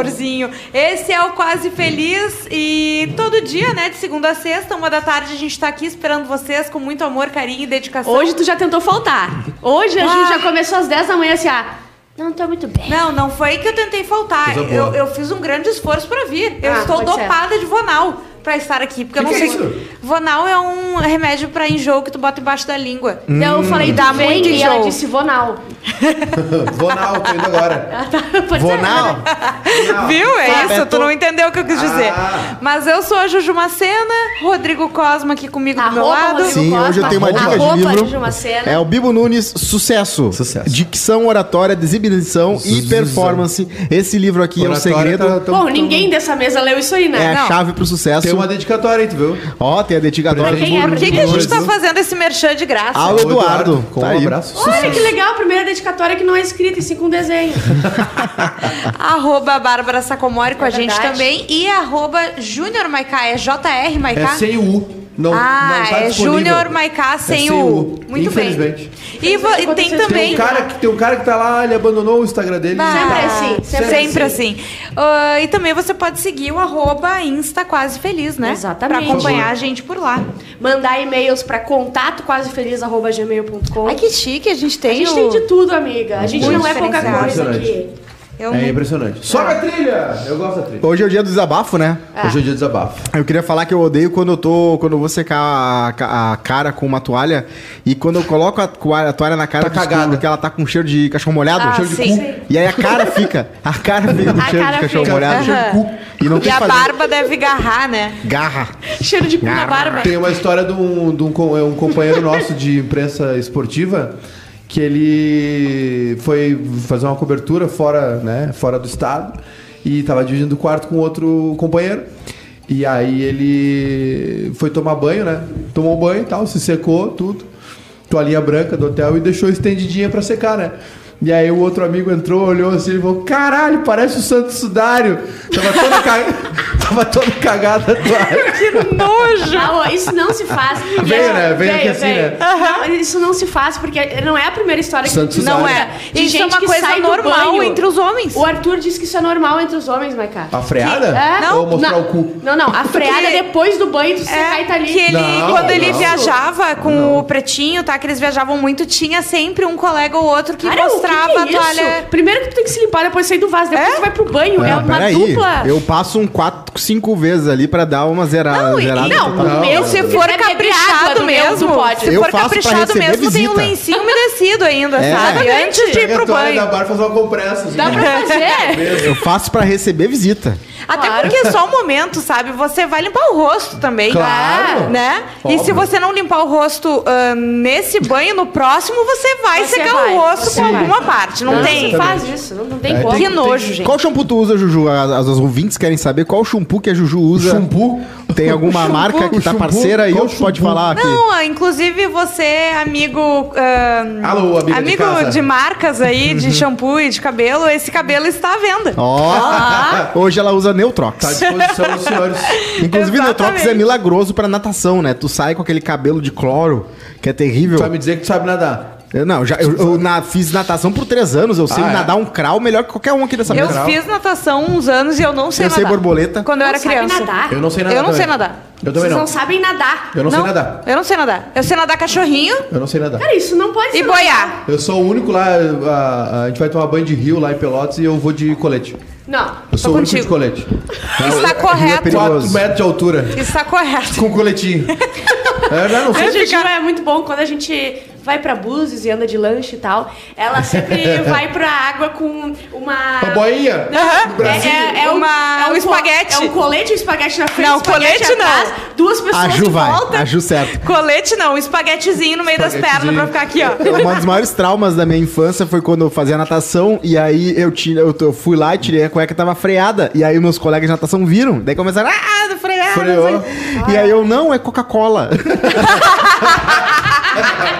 amorzinho. Esse é o Quase Feliz e todo dia, né, de segunda a sexta, uma da tarde, a gente tá aqui esperando vocês com muito amor, carinho e dedicação. Hoje tu já tentou faltar. Hoje a Ah. gente já começou às 10 da manhã assim, ah, não tô muito bem. Não, não foi que eu tentei faltar. Eu, eu fiz um grande esforço pra vir. Eu Ah, estou pode ser. dopada de Vonal pra estar aqui, porque eu Que não que sei. é isso? Vonal é um remédio pra enjoo que tu bota embaixo da língua. Então eu falei, Dá muito e ela enjoo. disse Vonal. Vou na tô indo agora. Pode ser. Vonal? Viu? É Sabe, isso, é tu to- não entendeu o que eu quis dizer. Ah. Mas eu sou a Juju Macena, Rodrigo Cosma aqui comigo do meu Arroba lado. Rodrigo Sim, Costa, hoje eu tenho uma dica de arroba livro. Macena. É o Bibo Nunes, Sucesso. Sucesso. Dicção, oratória, designação e performance. Esse livro aqui é o Oratória segredo. tá- tá- Bom, ninguém dessa mesa leu isso aí, né? É a chave pro sucesso. Uma dedicatória aí, tu viu? Ó, tem a dedicatória Pra quem é? Por que, que a gente tá fazendo esse merchan de graça? Ah, o Eduardo. Com tá um aí. abraço. Olha que legal, a primeira dedicatória que não é escrita, e sim com desenho. Arroba Bárbara Sacomori com É a gente também. E arroba Júnior Maiká. É JR Maiká? É sem o U. Não, ah, não tá é. Júnior Maiká sem, sem o o Muito bem. infelizmente. E, vo- e tem também. Tem um, cara que, tem um cara que tá lá, ele abandonou o Instagram dele. Ah, Sempre assim, sempre Sempre, assim. Ah, e também você pode seguir o arroba Insta Quase Feliz, né? Exatamente. Pra acompanhar a gente por lá. Mandar e-mails pra contato quasefeliz.gmail.com. Ai, que chique, a gente A tem gente o... tem de tudo, amiga. A gente Muito não é pouca coisa aqui. Eu É impressionante. Sobe a trilha! Eu gosto da trilha. Hoje é o dia do desabafo, né? Hoje é o dia do desabafo. Eu queria falar que eu odeio quando eu tô. Quando eu vou secar a, a cara com uma toalha e quando eu coloco a, toalha- a toalha na cara Tá cagada. que ela tá com cheiro de cachorro molhado, Ah, cheiro de sim. cu. E aí a cara fica. A cara fica com A cheiro de cachorro fica. molhado, cheiro de cu. E não E a barba deve garrar, né? Garra. Cheiro de cu na barba. Tem uma história de um, de um, é um companheiro nosso de imprensa esportiva que ele foi fazer uma cobertura fora, né, fora do estado e tava dividindo o quarto com outro companheiro. E aí ele foi tomar banho, né? Tomou banho e tal, se secou, tudo. Toalhinha branca do hotel e deixou estendidinha pra secar, né? E aí o outro amigo entrou, olhou assim e falou: Caralho, parece o Santo Sudário. Tava toda, ca... Tava toda cagada a toalha. Que nojo! Não, isso não se faz. Veio, né? Veio aqui assim, né? Não, isso não se faz, porque não é a primeira história que Santos tu Não Sudário. é. De Isso é gente uma que coisa sai normal banho. entre os homens. O Arthur disse que isso é normal entre os homens, Maiká. A freada? É? Ou mostrar não, o cu? Não, não. A freada é Que- depois do banho, tu secar e tá ali. que ele, Não, quando ele não. viajava com o pretinho, tá? Que eles viajavam muito, tinha sempre um colega ou outro que Cara, o mostrava que que é a toalha. Isso? Primeiro que tu tem que se limpar, depois sair do vaso, depois É? tu vai pro banho. É, Não, uma peraí. dupla. Eu passo um 4, 5 vezes ali pra dar uma zera, Não, e- zerada. não, total. Não, meu, se não. for caprichado mesmo, pode. se for pra caprichado mesmo, tem um lencinho umedecido ainda, É. sabe? Antes de ir pro banho. bar e faz uma compressa. Dá pra fazer. Eu faço pra receber visita. Até Claro. porque é só um momento, sabe? Você vai limpar o rosto também. Claro. Né? E se você não limpar o rosto ah, nesse banho, no próximo você vai Você secar vai, o rosto vai. alguma parte. Não, Não, tem. se faz isso, não, não tem É, como. Que nojo, gente. Qual shampoo tu usa, Juju? As, as ouvintes querem saber qual shampoo que a Juju usa. Shampoo? Tem alguma marca que tá parceira aí? Pode falar aqui? Não, ah, inclusive você, amigo. ah, Alô, amiga de amigo casa. marcas aí, de shampoo e de cabelo, esse cabelo está à venda. Ó, hoje ela usa Neutrox. Tá à disposição dos senhores. Inclusive, Neutrox é milagroso pra natação, né? Tu sai com aquele cabelo de cloro, que é terrível. Tu vai me dizer que tu sabe nadar. Eu, não, já, eu, eu na- fiz natação por três anos. Eu sei Ah, é? nadar um crawl melhor que qualquer um aqui dessa Eu mesa. fiz natação uns anos e eu não sei Eu sei nadar. borboleta. Quando eu Não era criança. nadar? Eu não sei nadar Eu não sei também. nadar. Eu também Vocês não. não sabem nadar. Eu não, sei nadar. Eu não sei nadar. Eu sei nadar cachorrinho Eu não sei nadar. Cara, isso não pode e ser boiar. Eu sou o único lá, a, a gente vai tomar banho de rio lá em Pelotas e eu vou de colete. Não. Eu sou o único de colete. Está correto. perigoso. 4 metros de altura. Está correto. Com coletinho. é, não, não A sei. Juju é muito bom quando a gente vai pra Búzios e anda de lanche e tal. Ela sempre vai pra água com uma. Uma boinha. Brasil. É, é, é Uma- um, é um co- espaguete. É um colete e um espaguete na frente. Não, colete não. atrás, Duas pessoas A Ju em vai, volta. a Ju certo. Colete não, um espaguetezinho no meio das pernas pra ficar aqui, ó. Um dos maiores traumas da minha infância foi quando eu fazia natação e aí eu, tinha, eu, eu fui lá e tirei a cueca tava freada. E aí meus colegas de natação viram. Daí começaram, ah, freada. Freou. não sei. E aí eu, não, é Coca-Cola.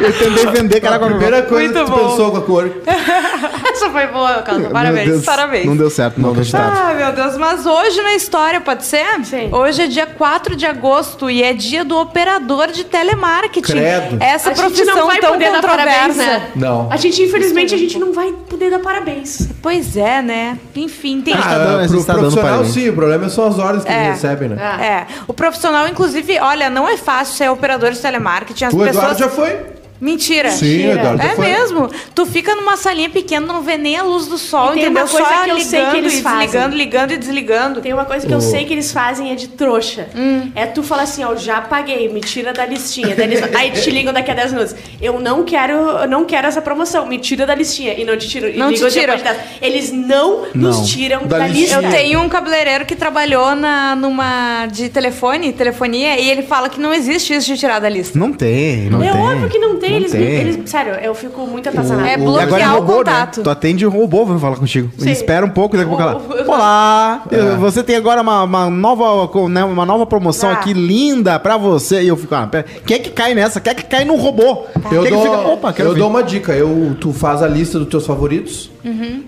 eu tentei vender que era A primeira coisa Muito que tu bom. pensou com a cor. Essa foi boa, Cláudia. Parabéns, Deus, parabéns. Não deu certo, não acreditava. Ah, meu Deus, mas hoje na história, pode ser? Sim. Hoje é dia 4 de agosto e é dia do operador de telemarketing. Credo. Essa a gente profissão não vai tão poder dar controversa. parabéns, né? Não. A gente, infelizmente, a gente não vai poder dar parabéns. Pois é, né? Enfim, tem. tá dando- Ah, gente pro tá dando profissional, sim. O problema são as horas que É. eles recebem, né? Ah. É, o profissional, inclusive, olha, não é fácil ser operador de telemarketing. As O pessoas. Eduardo já foi. Mentira. Sim, Eduardo É foi. mesmo. Tu fica numa salinha pequena, não vê nem a luz do sol, E tem entendeu? uma coisa Só que eu ligando sei que eles fazem. desligando, ligando e desligando. Tem uma coisa que eu O- sei que eles fazem é de trouxa. Hum. É tu falar assim, ó, já paguei, me tira da listinha. Eles- aí te ligam daqui a 10 minutos. Eu não quero, eu não quero essa promoção, me tira da listinha. E não te tiram. E Não te tiram. depois de 10. Eles não, Não. nos tiram Da da, listinha. lista. Eu tenho um cabeleireiro que trabalhou na, numa de telefone, telefonia, e ele fala que não existe isso de tirar da lista. Não tem, não é tem. óbvio que não tem. Não eles, tem. eles- Sério, eu fico muito atazanada. É bloquear agora é o robô, contato. né? Tu atende o robô, vamos falar contigo. Sim. Espera um pouco, daqui a pouco ela. Olá! É. Você tem agora uma, uma nova, né, uma nova promoção Ah. aqui linda pra você. E eu fico, ah, pera, quem é que cai nessa? Quem é que cai no robô? Eu, é dou, que fica, opa, quero eu dou uma dica. Eu, tu faz a lista dos teus favoritos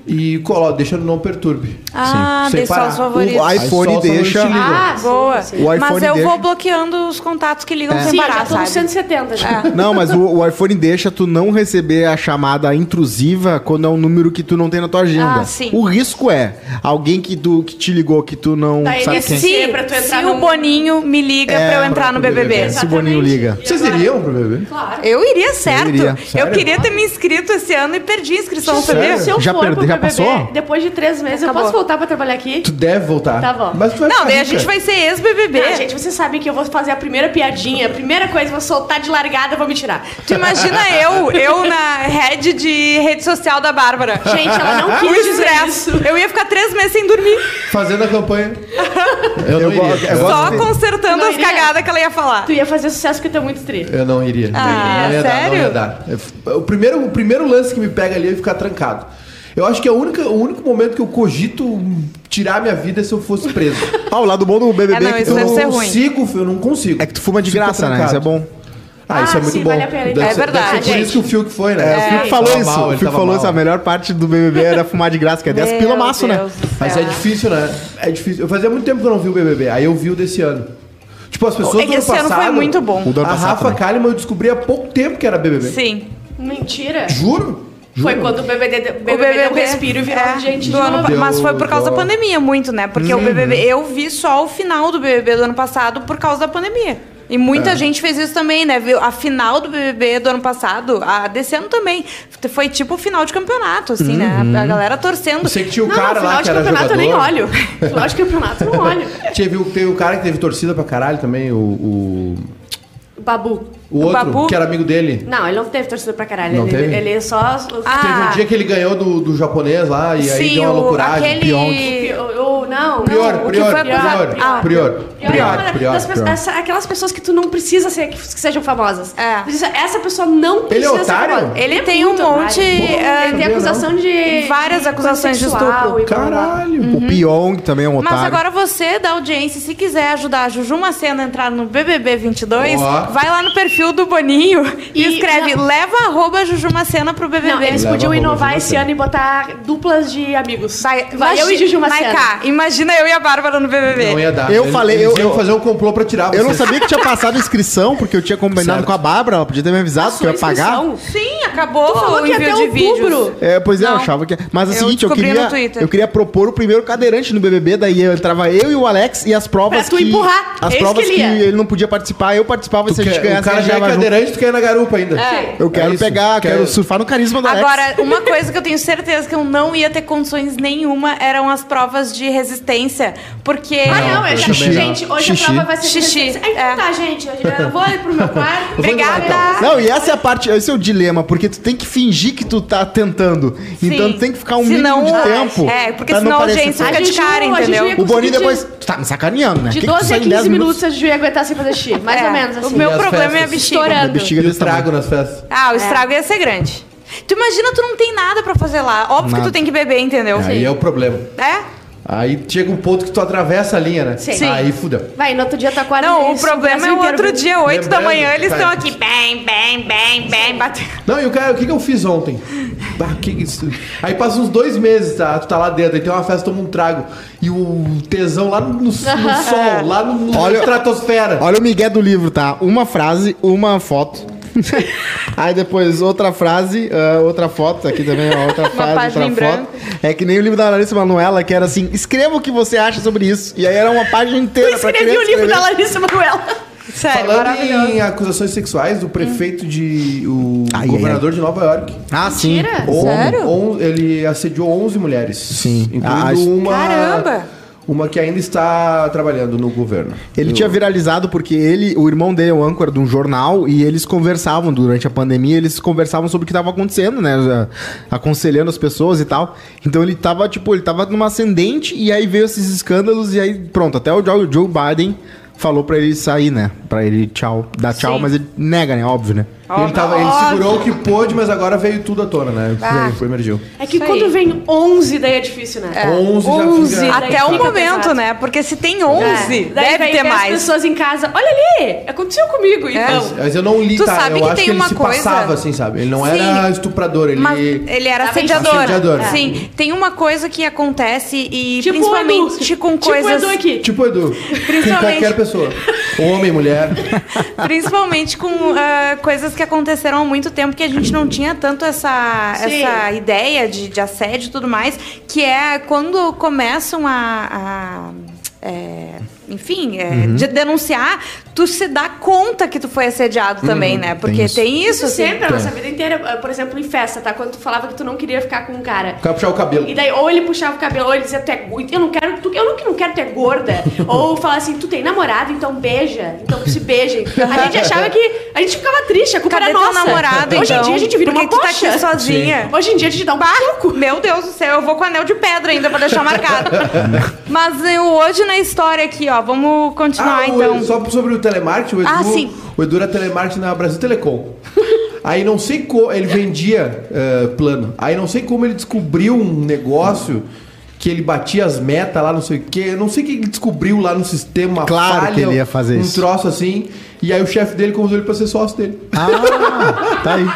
e coloca, deixa no não perturbe. Ah, Sem deixa parar. os favoritos. O iPhone deixa-. Ah, Boa. sim. Mas eu deixa- vou bloqueando os contatos que ligam sem Sim, eu parar, já tô no sabe? 170 já. Não, mas o, o iPhone deixa tu não receber a chamada intrusiva quando é um número que tu não tem na tua agenda. Ah, sim. O risco é alguém que, tu, que te ligou que tu não Daí sabe quem. se- Se, pra tu entrar se num- o Boninho me liga É, pra eu entrar no pra tu BBB. BBB. Se o Boninho liga. Vocês iriam pro bebê? Claro. Eu iria certo. Eu iria. Eu queria ter me inscrito esse ano e perdi a inscrição, sabia? Se eu Já for perde- pro já BBB, passou? depois de três meses, Acabou. eu posso voltar pra trabalhar aqui? Tu deve voltar. Tá bom. Mas tu vai Não, ficar daí a rica. gente vai ser ex-BBB. Ah, gente, vocês sabem que eu vou fazer a primeira piadinha, a primeira coisa, vou soltar de largada, vou me tirar. Tu imagina eu, eu na head de rede social da Bárbara. Gente, ela não O quis dizer estresse. isso. Eu ia ficar três meses sem dormir. Fazendo a campanha. Eu, Eu não gosto- iria. eu gosto Só de- consertando Não as iria. cagadas que ela ia falar. Tu ia fazer sucesso porque tu é muito tri. eu não iria. Ah, não ia dar, não sério? ia dar. Eu- O primeiro, o primeiro lance que me pega ali é ficar trancado. Eu acho que é a única, o único momento que eu cogito tirar minha vida é se eu fosse preso. Ah, o lado bom do BBB É, não, é que eu não consigo, eu não consigo. é que tu fuma de graça, né? Isso é bom. Ah, isso Ah, é muito sim, bom. vale a pena. Deve É ser- deve verdade, ser por isso que o Fiuk foi, né? É, o Fiuk falou Tava isso. mal, o Fiuk falou mal. isso. A melhor parte do BBB era fumar de graça, que é 10 pila maço, né? Mas é difícil, né? É difícil. Eu fazia muito tempo que eu não vi o BBB. Aí eu vi o desse ano. Tipo, as pessoas É que do ano esse ano foi muito bom. O do ano A passado Rafa também. Kalimann eu descobri há pouco tempo que era BBB. Sim. Mentira. Juro? Foi Juro. quando o BBB, deu- O BBB deu um respiro e virou é, gente do de ano pa- Mas foi por causa da Deu- pandemia, muito, né? Porque o BBB, eu vi só o final do BBB do ano passado por causa da pandemia. E É. muita gente fez isso também, né? A final do BBB do ano passado, a desse ano também, foi tipo o final de campeonato, assim, né? A galera torcendo. Sei que tinha o Não, cara não, lá final que de era campeonato jogador. eu nem olho. Final de campeonato eu não olho. Teve, teve o cara que teve torcida pra caralho também, o... o... Babu. O O outro, Babu? que era amigo dele. Não, ele não teve torcida pra caralho. Não ele, teve? ele só. Ah, Teve um dia que ele ganhou do, do japonês lá e aí Sim, deu uma o- loucuragem. aquele-. Eu, eu- não, Prior, não, o que prior, foi acusado- prior, Ah, prior, Pior, prior, prior, das prior. essa- aquelas pessoas que tu não precisa ser, que, que sejam famosas. É. Precisa- Essa pessoa não Ele é precisa ser otário? famosa. Ele é tem um monte, otário. é, ele tem acusação de. Várias acusações de estupro. Caralho. O Pyong também é um otário. Mas agora você, da audiência, se quiser ajudar a Juju Macena a entrar no BBB 22, Ó. vai lá no perfil do Boninho e, E- escreve não. leva arroba Juju Macena pro BBB. Não, eles Leva podiam inovar esse ano e botar duplas de amigos. Vai, Vai eu e Juju Macena. Maiká, imagina eu e a Bárbara no BBB. Não ia dar. Eu Eles- falei, eles eu- eu- fazer um complô pra tirar Eu não vocês. sabia que tinha passado a inscrição, porque eu tinha combinado Certo. com a Bárbara, ela podia ter me avisado que eu ia pagar. Sim, acabou Tu falou o que ia envio até de vídeos. outubro. É, pois é, eu Não. achava que. Mas é o Eu seguinte, eu queria, eu queria propor o primeiro cadeirante no BBB, daí eu entrava eu e o Alex e as provas Pra tu que. empurrar. As É provas que que ele não podia participar, eu participava e se a gente ganhasse, o cara já é ganhava junto. cadeirante, tu quer ir na garupa ainda. É. Eu quero isso. pegar, Quer- quero surfar no carisma Alex. Agora, uma coisa que eu tenho certeza que eu não ia ter condições nenhuma eram as provas de resistência. Porque. Ah, não, eu já, Xixi. gente, hoje Xixi. a prova vai ser Xixi, Aí, então é. tá, gente, eu vou ali pro meu quarto. Obrigada. Não, e essa é a parte, esse é o dilema, porque tu tem que fingir que tu tá tentando. Então Sim. tu tem que ficar um Senão- mínimo de tempo. É, porque não senão a audiência fica de cara, entendeu? O Boninho depois. de- Tu tá me sacaneando, né? De Que que tu 12 sai a em 10 15 minutos a Juju ia aguentar sem fazer xixi. Mais É, ou menos assim. O meu problema é a A Estourando. bexiga E o desse tamanho. trago nas festas. Ah, o estrago ia ser grande. Tu imagina, tu não tem nada pra fazer lá. Óbvio que Nada. tu tem que beber, entendeu? Aí é o problema. É? Aí chega um ponto que tu atravessa a linha, né? Sim. Aí fudeu. Vai, no outro dia tá quase. Não, o problema é o outro dia, 8 da manhã, eles estão aqui, bem, bem, bem, bem, batendo. Não, e o cara, o que, que eu fiz ontem? ah, que isso? Aí passa uns dois meses, tá? Tu tá lá dentro, aí tem uma festa, toma um trago. E o tesão lá no, no sol, lá no, no Olha- estratosfera. Olha o migué do livro, tá? Uma frase, uma foto. Aí depois outra frase, ah, outra foto, aqui também ó, outra frase, outra foto. É que nem o livro da Larissa Manoela, que era assim, escreva o que você acha sobre isso. E aí era uma página inteira Eu escrevi o livro da escrever. Larissa Manoela. Sério, Falando em acusações sexuais, o prefeito de. o Ai, ai, governador de Nova York. Ah, sim. Mentira. on- Sério? on- ele assediou 11 mulheres. Sim. Incluindo Ah, uma. Caramba! Uma que ainda está trabalhando no governo. Ele tinha viralizado porque ele, o irmão dele é o âncora de um jornal e eles conversavam durante a pandemia, eles conversavam sobre o que estava acontecendo, né? Aconselhando as pessoas e tal. Então ele tava, tipo, ele tava numa ascendente e aí veio esses escândalos e aí pronto, até o Joe, Joe Biden falou pra ele sair, né? Pra ele tchau, dar tchau, Sim. mas ele nega, né? Óbvio, né? Ele, tava, ele segurou o que pôde, mas agora veio tudo à tona, né? Ah. Foi, foi emergiu. É que Isso quando aí. vem 11, daí é difícil, né? 11 já 11, fica- daí Até o fica momento, pesado. né? Porque se tem 11, É. Daí deve vai ter mais. as pessoas em casa, olha ali, aconteceu comigo. É. Então, Mas, mas eu não li, Tu tá? sabe eu que acho tem que ele uma se coisa- passava, assim, sabe? Ele não Sim. era estuprador, ele. Mas ele era assediador. assediador. Sim, tem uma coisa que acontece e tipo principalmente Edu. com Tipo coisas o Edu aqui. Tipo Edu. Com Principalmente- qualquer pessoa. Homem, mulher. Principalmente com ah, coisas que aconteceram há muito tempo que a gente não tinha tanto essa, Sim. essa ideia de, de assédio e tudo mais, que é quando começam a. a, é, enfim, é, Uhum. de denunciar, tu se dá conta que tu foi assediado também, Uhum. né? Porque isso. tem, isso, Isso assim. sempre, a nossa vida inteira. Por exemplo, em festa, tá? Quando tu falava que tu não queria ficar com um cara. O cara puxar o cabelo. E daí, ou ele puxava o cabelo, ou ele dizia, tu é eu não quero, tu, eu não, não quero, tu é gorda. ou falar assim, tu tem namorado, então beija, então se beijem. A gente achava que. A gente ficava triste, a culpa Cadê era nossa. namorado, Hoje então? em dia a gente vira Por que uma tu tá aqui sozinha? Hoje em dia a gente dá um pouco. Meu Deus do céu, eu vou com anel de pedra ainda pra deixar marcado. Mas eu, hoje na história aqui, ó, vamos continuar Ah, então. Só sobre o telemarketing, o Edu, Ah, sim. o Edu era telemarketing na Brasil Telecom. Aí não sei como, ele vendia eh, plano. Aí não sei como ele descobriu um negócio que ele batia as metas lá, não sei o quê. Eu não sei o que ele descobriu lá no sistema, uma Claro que ele ia fazer um isso. troço assim. E aí o chefe dele convidou ele pra ser sócio dele. Ah, tá aí.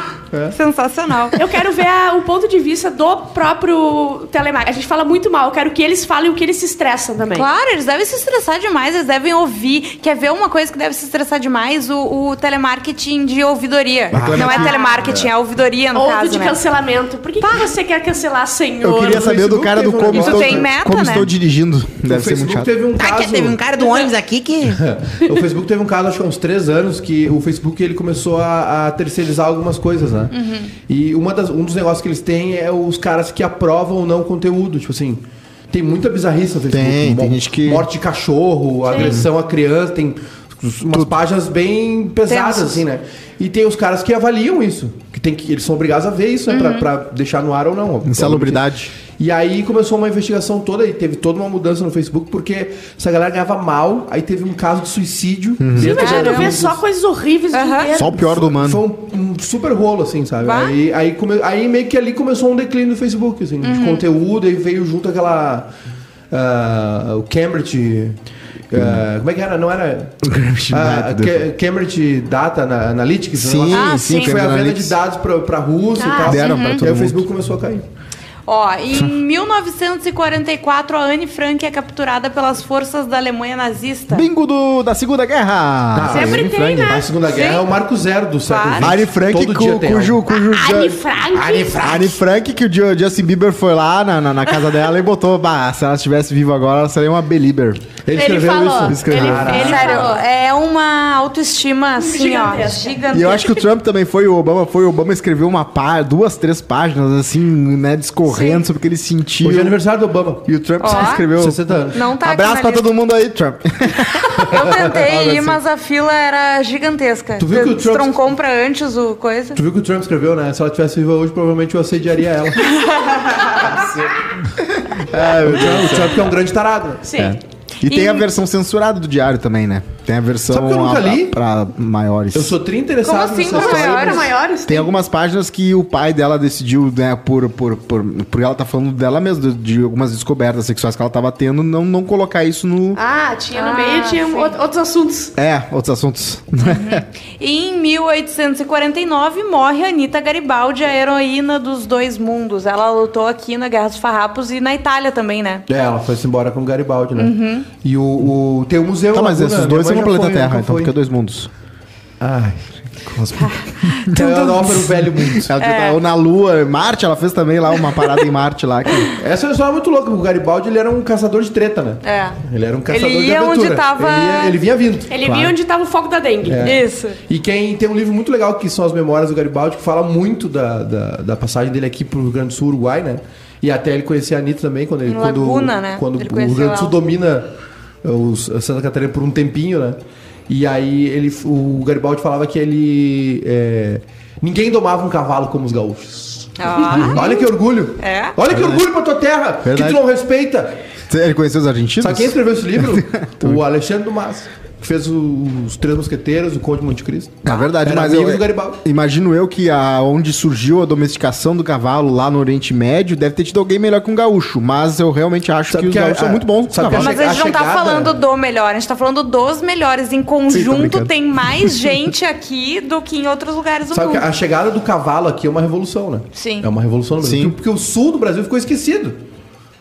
Sensacional. Eu quero ver a- o ponto de vista do próprio telemarketing. A gente fala muito mal, eu quero que eles falem o que eles se estressam também. Claro, eles devem se estressar demais, eles devem ouvir. Quer ver uma coisa que deve se estressar demais? O, o telemarketing de ouvidoria. Não é telemarketing, é ouvidoria no Ou caso, de né? cancelamento. Por que, que você quer cancelar, senhor? Eu queria saber do Facebook cara do como, estou, meta, como né? estou dirigindo. o Deve ser muito chato. teve um Tá, caso. que teve um cara do ônibus aqui que. o Facebook teve um caso, acho que há uns três anos, que o Facebook ele começou a, a terceirizar algumas coisas, né? Uhum. E uma das, um dos negócios que eles têm é os caras que aprovam ou não conteúdo. Tipo assim, tem muita bizarrice no Facebook. Tem, tem gente que- Morte de cachorro, agressão a criança, tem umas páginas bem pesadas, Tensos. assim, né? E tem os caras que avaliam isso. Que, tem que eles são obrigados a ver isso, né? Uhum. Pra, pra deixar no ar ou não. Insalubridade. E aí começou uma investigação toda e teve toda uma mudança no Facebook, porque essa galera ganhava mal, aí teve um caso de suicídio. Uhum. Imagina, da- tu vê só coisas horríveis inteiro. Só o pior do humano. Foi um, um super rolo, assim, sabe? Aí, aí, come- aí meio que ali começou um declínio do Facebook, assim, de conteúdo, aí veio junto aquela. ah, o Cambridge. ah, como é que era? Não era. Cambridge Data. Ca- Cambridge Data na- Analytics? Sim, negócio Ah, sim. Que foi a venda de dados pra, pra Rússia Ah, e tal. deram pra e todo aí o mundo. Facebook começou a cair. Ó, em 1944, a Anne Frank é capturada pelas forças da Alemanha nazista. Bingo do, da Segunda Guerra. Ah, Sempre Anne tem, Frank. né? A Segunda Sim. Guerra é o marco zero do século Claro. XX. Anne Frank, cu, cujo, algo. cujo Anne Ju- Frank. Anne Frank, que o Ju- Justin Bieber foi lá na, na, na casa dela e botou, bah, se ela estivesse viva agora, ela seria uma Belieber. Ele Ele escreveu falou. isso. Escreveu. Ele, ele Sério, falou. é uma autoestima assim, ó, gigantesca. E eu acho que o Trump também foi, o Obama foi, o Obama escreveu uma pá, duas, três páginas, assim, né, discorrendo sobre o que ele sentiu. Hoje é aniversário do Obama. E o Trump Ó. escreveu. 60 anos. Não tá Abraço pra lista. todo mundo aí, Trump. Eu tentei ir, assim. mas a fila era gigantesca. Tu viu que o Trump- Trump compra antes o coisa? Tu viu que o Trump escreveu, né? Se ela tivesse viva hoje, provavelmente eu assediaria ela. É, o, Trump, o Trump é um grande tarado. Sim. E tem a versão censurada do diário também, né? Tem a versão Sabe que eu nunca a- li? pra maiores. Eu sou tri interessado Como assim, nessa como história. Maior, mas- maiores? Tem algumas páginas que o pai dela decidiu, né, por, por, por, por ela tá falando dela mesma, de, de algumas descobertas sexuais que ela tava tendo, não, não colocar isso no. Ah, tinha no Ah, meio, tinha sim. outros assuntos. É, outros assuntos. E em 1849 morre Anitta Garibaldi, a heroína dos dois mundos. Ela lutou aqui na Guerra dos Farrapos e na Itália também, né? É, ela foi-se embora com o Garibaldi, né? E o, o- tem o museu tá, mas Laguna, esses dois são no planeta foi, Terra, então porque é dois mundos. Ai, cospe. é a ópera O Velho Mundo. Ela É. Ou na Lua, Marte, ela fez também lá uma parada em Marte lá. Que... Essa história é muito louca, porque o Garibaldi ele era um caçador de treta, né? É. Ele era um caçador Ele de ia aventura. onde tava- Ele, ia- ele vinha vindo. Ele claro. viu onde tava o foco da dengue. É. Isso. E quem tem um livro muito legal que são as memórias do Garibaldi, que fala muito da, da, da passagem dele aqui pro Rio Grande do Sul, Uruguai, né? E até ele conhecer a Anitta também, quando ele. Em quando, Laguna, né? Quando Ele o Rio Grande do Sul domina os, a Santa Catarina por um tempinho, né? E aí ele, o Garibaldi falava que ele. é, ninguém domava um cavalo como os gaúchos. Ah. Olha que orgulho! É. Olha que orgulho pra tua terra! Que Verdade. tu não respeita! Ele conheceu os argentinos? Sabe quem escreveu esse livro? o Alexandre Dumas. Que fez o- os Três Mosqueteiros, o Conde de Monte Cristo. É verdade, Era mas eu, do Garibaldi. imagino eu que a, onde surgiu a domesticação do cavalo lá no Oriente Médio deve ter tido alguém melhor que um gaúcho, mas eu realmente acho Sabe que os que a- gaúchos são muito bons com sabe. Mas a gente a não tá chegada- falando do melhor, a gente tá falando dos melhores. Em Sim, tô conjunto, brincando. tem mais gente aqui do que em outros lugares do Sabe que mundo. a chegada do cavalo aqui é uma revolução, né? Sim. É uma revolução no Brasil. Sim. Porque, porque o sul do Brasil ficou esquecido.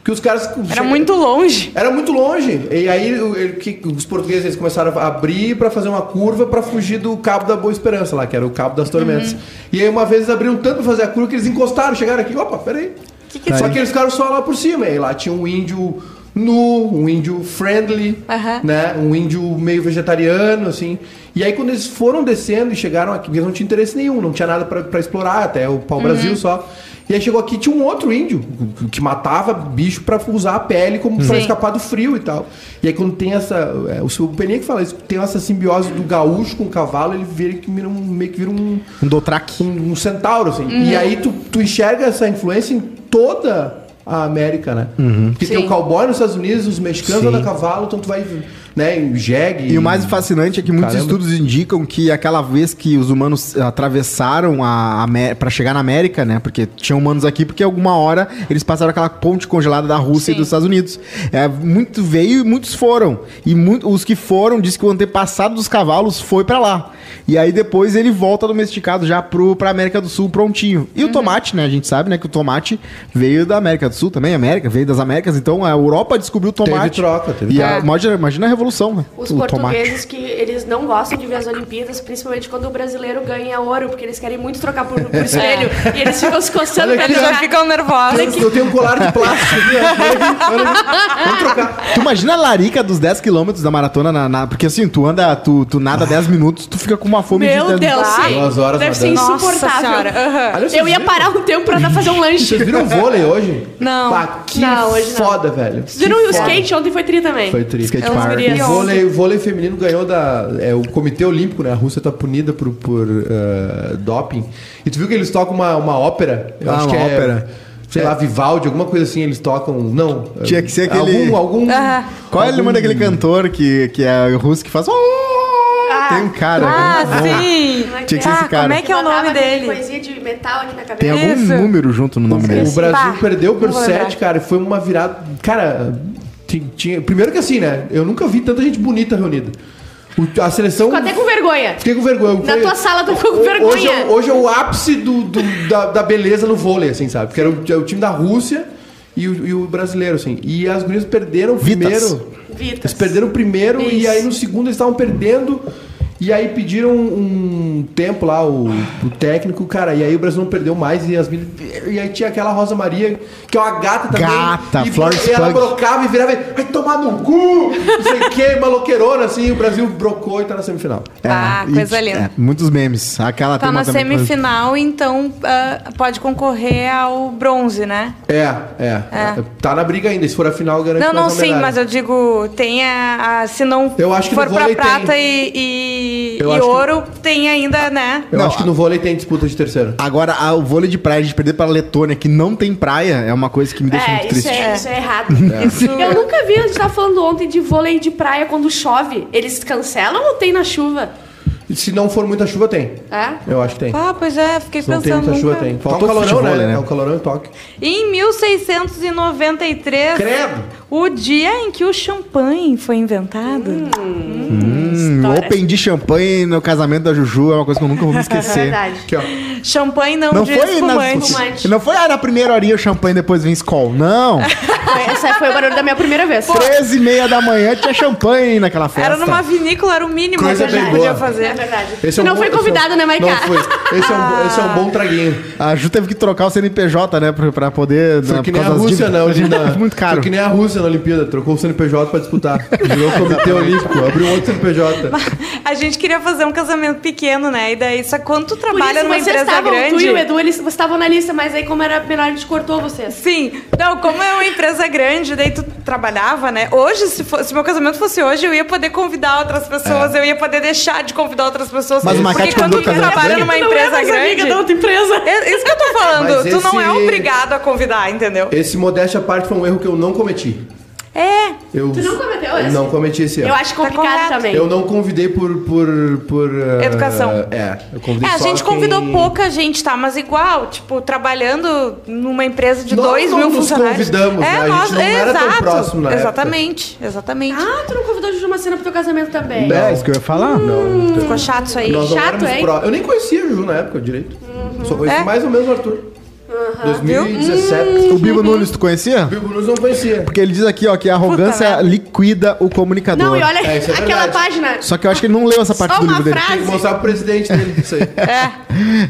Porque os caras. Era muito longe. Era muito longe. E aí ele- que- os portugueses eles começaram a abrir pra fazer uma curva pra fugir do Cabo da Boa Esperança lá, que era o Cabo das Tormentas. Uhum. E aí uma vez eles abriram tanto pra fazer a curva que eles encostaram, chegaram aqui, opa, peraí. Que que Só que eles ficaram só lá por cima. E lá tinha um índio nu, um índio friendly, Aham. né? Um índio meio vegetariano, assim. E aí quando eles foram descendo e chegaram aqui, eles não tinham interesse nenhum, não tinha nada pra explorar, até o pau-brasil só. E aí chegou aqui, tinha um outro índio que matava bicho pra usar a pele como pra Sim. escapar do frio e tal. E aí quando tem essa. é, o seu Peninha que fala isso, tem essa simbiose do gaúcho com o cavalo, ele vira, que vira um, meio que vira um, Um Dotrak. um, um centauro, assim. Uhum. E aí tu, tu enxerga essa influência em toda a América, né? Porque tem Sim. o cowboy nos Estados Unidos, os mexicanos Sim. andam a cavalo, então tu vai, né, em jegue. E o mais fascinante é que muitos Caramba. estudos indicam que aquela vez que os humanos atravessaram a para chegar na América, né? Porque tinham humanos aqui, porque alguma hora eles passaram aquela ponte congelada da Rússia e Sim. dos Estados Unidos. É, muito veio e muitos foram. E muito, os que foram diz que o antepassado dos cavalos foi pra lá. E aí depois ele volta domesticado já pro, pra América do Sul prontinho. E o tomate, né? A gente sabe, né, que o tomate veio da América do Sul também, América, veio das Américas. Então a Europa descobriu o Teve tomate. troca, teve e troca. a, imagina, imagina a revolução, né? Os o portugueses que eles não gostam de ver as Olimpíadas, principalmente quando o brasileiro ganha ouro, porque eles querem muito trocar por, por espelho. E eles ficam se coçando Eles já ficam nervosos. Eu, eu tenho um colar de plástico aqui, ó. Vamos trocar. Tu imagina a larica dos 10 km da maratona, na, na- porque assim, tu anda, tu, tu nada 10 minutos, tu fica com uma fome Meu de Deus, Vai. sim. Duas horas Deve ser insuportável. Olha, vocês Eu ia parar um tempo pra dar fazer um lanche. Vocês viram vôlei hoje? Não. Pá, que Não, hoje não. foda, velho. Vocês viram o skate? Ontem foi tri também. Foi triste. skate park. O vôlei, o vôlei feminino ganhou da. É, o Comitê Olímpico, né? A Rússia tá punida por, por eh, doping. E tu viu que eles tocam uma, uma ópera? Eu Ah, acho uma que é, ópera. Sei lá, Vivaldi, alguma coisa assim, eles tocam. Não. Tinha que ser aquele- Algum. algum Aham. Qual é o algum- nome daquele cantor que, que é russo que faz. Tem um cara. Ah, é bom. sim. Tinha que ser Ah, esse cara. como é que é o nome dele? coisinha de metal aqui na cabeça. Tem algum Isso. número junto no nome dele. O Brasil Bah, perdeu por não vou 7, lembrar. cara. e Foi uma virada. Cara, ti- tinha. Primeiro que assim, né? Eu nunca vi tanta gente bonita reunida. O- a seleção. Ficou até com vergonha. Fiquei com vergonha. Na Foi- tua sala tu ficou com Hoje vergonha. é, hoje é o ápice do, do- da, da beleza no vôlei, assim, sabe? Porque era o, é o time da Rússia e o, e o brasileiro, assim. E as gurias perderam o Vitas. primeiro. Vitas. Eles perderam o primeiro e Isso. aí no segundo eles estavam perdendo. E aí pediram um tempo lá, o, o técnico, cara, e aí o Brasil não perdeu mais e as meninas- E aí tinha aquela Rosa Maria, que é uma gata também. Gata, e, Florence e ela brocava e virava e vai tomar no cu! Não sei o que, maloqueirona, assim, o Brasil brocou e tá na semifinal. Ah, e- coisa linda. é, muitos memes. Aquela Tá na também semifinal, então ah, pode concorrer ao bronze, né? É, é, Tá na briga ainda. Se for a final, garante Não, não, sim, medalha. mas eu digo, tem a. a- se não Eu acho que for pra prata tem. e, e, E acho que- ouro tem ainda, né? Eu Não, acho que no vôlei tem disputa de terceiro. Agora, a- o vôlei de praia, de perder pra Letônia, que não tem praia, é uma coisa que me deixa É, muito isso triste. é, isso é errado. Eu nunca vi, a gente tava falando ontem de vôlei de praia quando chove. Eles cancelam ou tem na chuva? Se não for muita chuva, tem. É? Eu acho que tem. Ah, pois é, fiquei Se não tem pensando. muita chuva, nunca- tem. Falta o calorão, futebol, né? né? É o calorão em Tóquio. Em 1693, Credo! o dia em que o champanhe foi inventado. Hum, História. open de champanhe no casamento da Juju é uma coisa que eu nunca vou me É esquecer. verdade. Aqui, ó. Champanhe não, Não foi, na, espumante. Não foi ah, na primeira horinha o champanhe depois vem Skol. Não. Foi- Essa foi o barulho da minha primeira vez. 13 e meia da manhã tinha champanhe naquela festa. Era numa vinícola, era o mínimo Coisa que a gente bem podia boa. Fazer. Verdade. Esse é um não bom- foi esse é um- convidado, né, Maiká? Não foi. Esse é, um, esse é um bom traguinho. A Ju teve que trocar o CNPJ, né, pra, pra poder... Foi né, que por nem a Rússia, dívidas. né? Ali na, Muito caro. Foi que nem a Rússia na Olimpíada. Trocou o CNPJ pra disputar. Virou o Comitê Olímpico. Abriu um outro CNPJ. A gente queria fazer um casamento pequeno, né? E daí, só que quando tu Por trabalha isso, numa empresa estavam, grande. tu e o Edu, eles estavam na lista, mas aí como era menor, a gente cortou vocês. Sim, não, como é uma empresa grande, daí tu trabalhava, né? Hoje, se, fo- se meu casamento fosse hoje, eu ia poder convidar outras pessoas, eu ia poder deixar de convidar outras pessoas. Mas o Porque quando tu trabalha grande? numa Tu não empresa é mais amiga grande. da outra empresa. É isso que eu tô falando, Mas tu não é esse- obrigado a convidar, entendeu? Esse modéstia à parte foi um erro que eu não cometi. É. Eu Tu não cometeu esse? Não cometi esse erro. Eu acho complicado correto. também. Eu não convidei por. por, por uh, Educação. É, eu convidei É, a só gente convidou quem- pouca gente, tá? Mas igual, tipo, trabalhando numa empresa de Nós 2 não mil nos funcionários. convidamos, né? A gente não era tão próximo na época. Exatamente, exatamente. Ah, tu não convidou a Juju Macena pro teu casamento também? Não. É, isso que eu ia falar. Não, Ficou chato isso aí. nós chato, hein? pró- Eu nem conhecia a Juju na época direito. Só conheci É? mais ou menos o Arthur. 2017. O Bibo Nunes, tu conhecia? O Bibo Nunes não conhecia. Porque ele diz aqui, ó, que a arrogância merda. liquida o comunicador. Não, e olha É, é aquela verdade. página. Só que eu acho que ele não leu essa parte Só do livro dele. frase. Tem que mostrar pro presidente dele isso aí.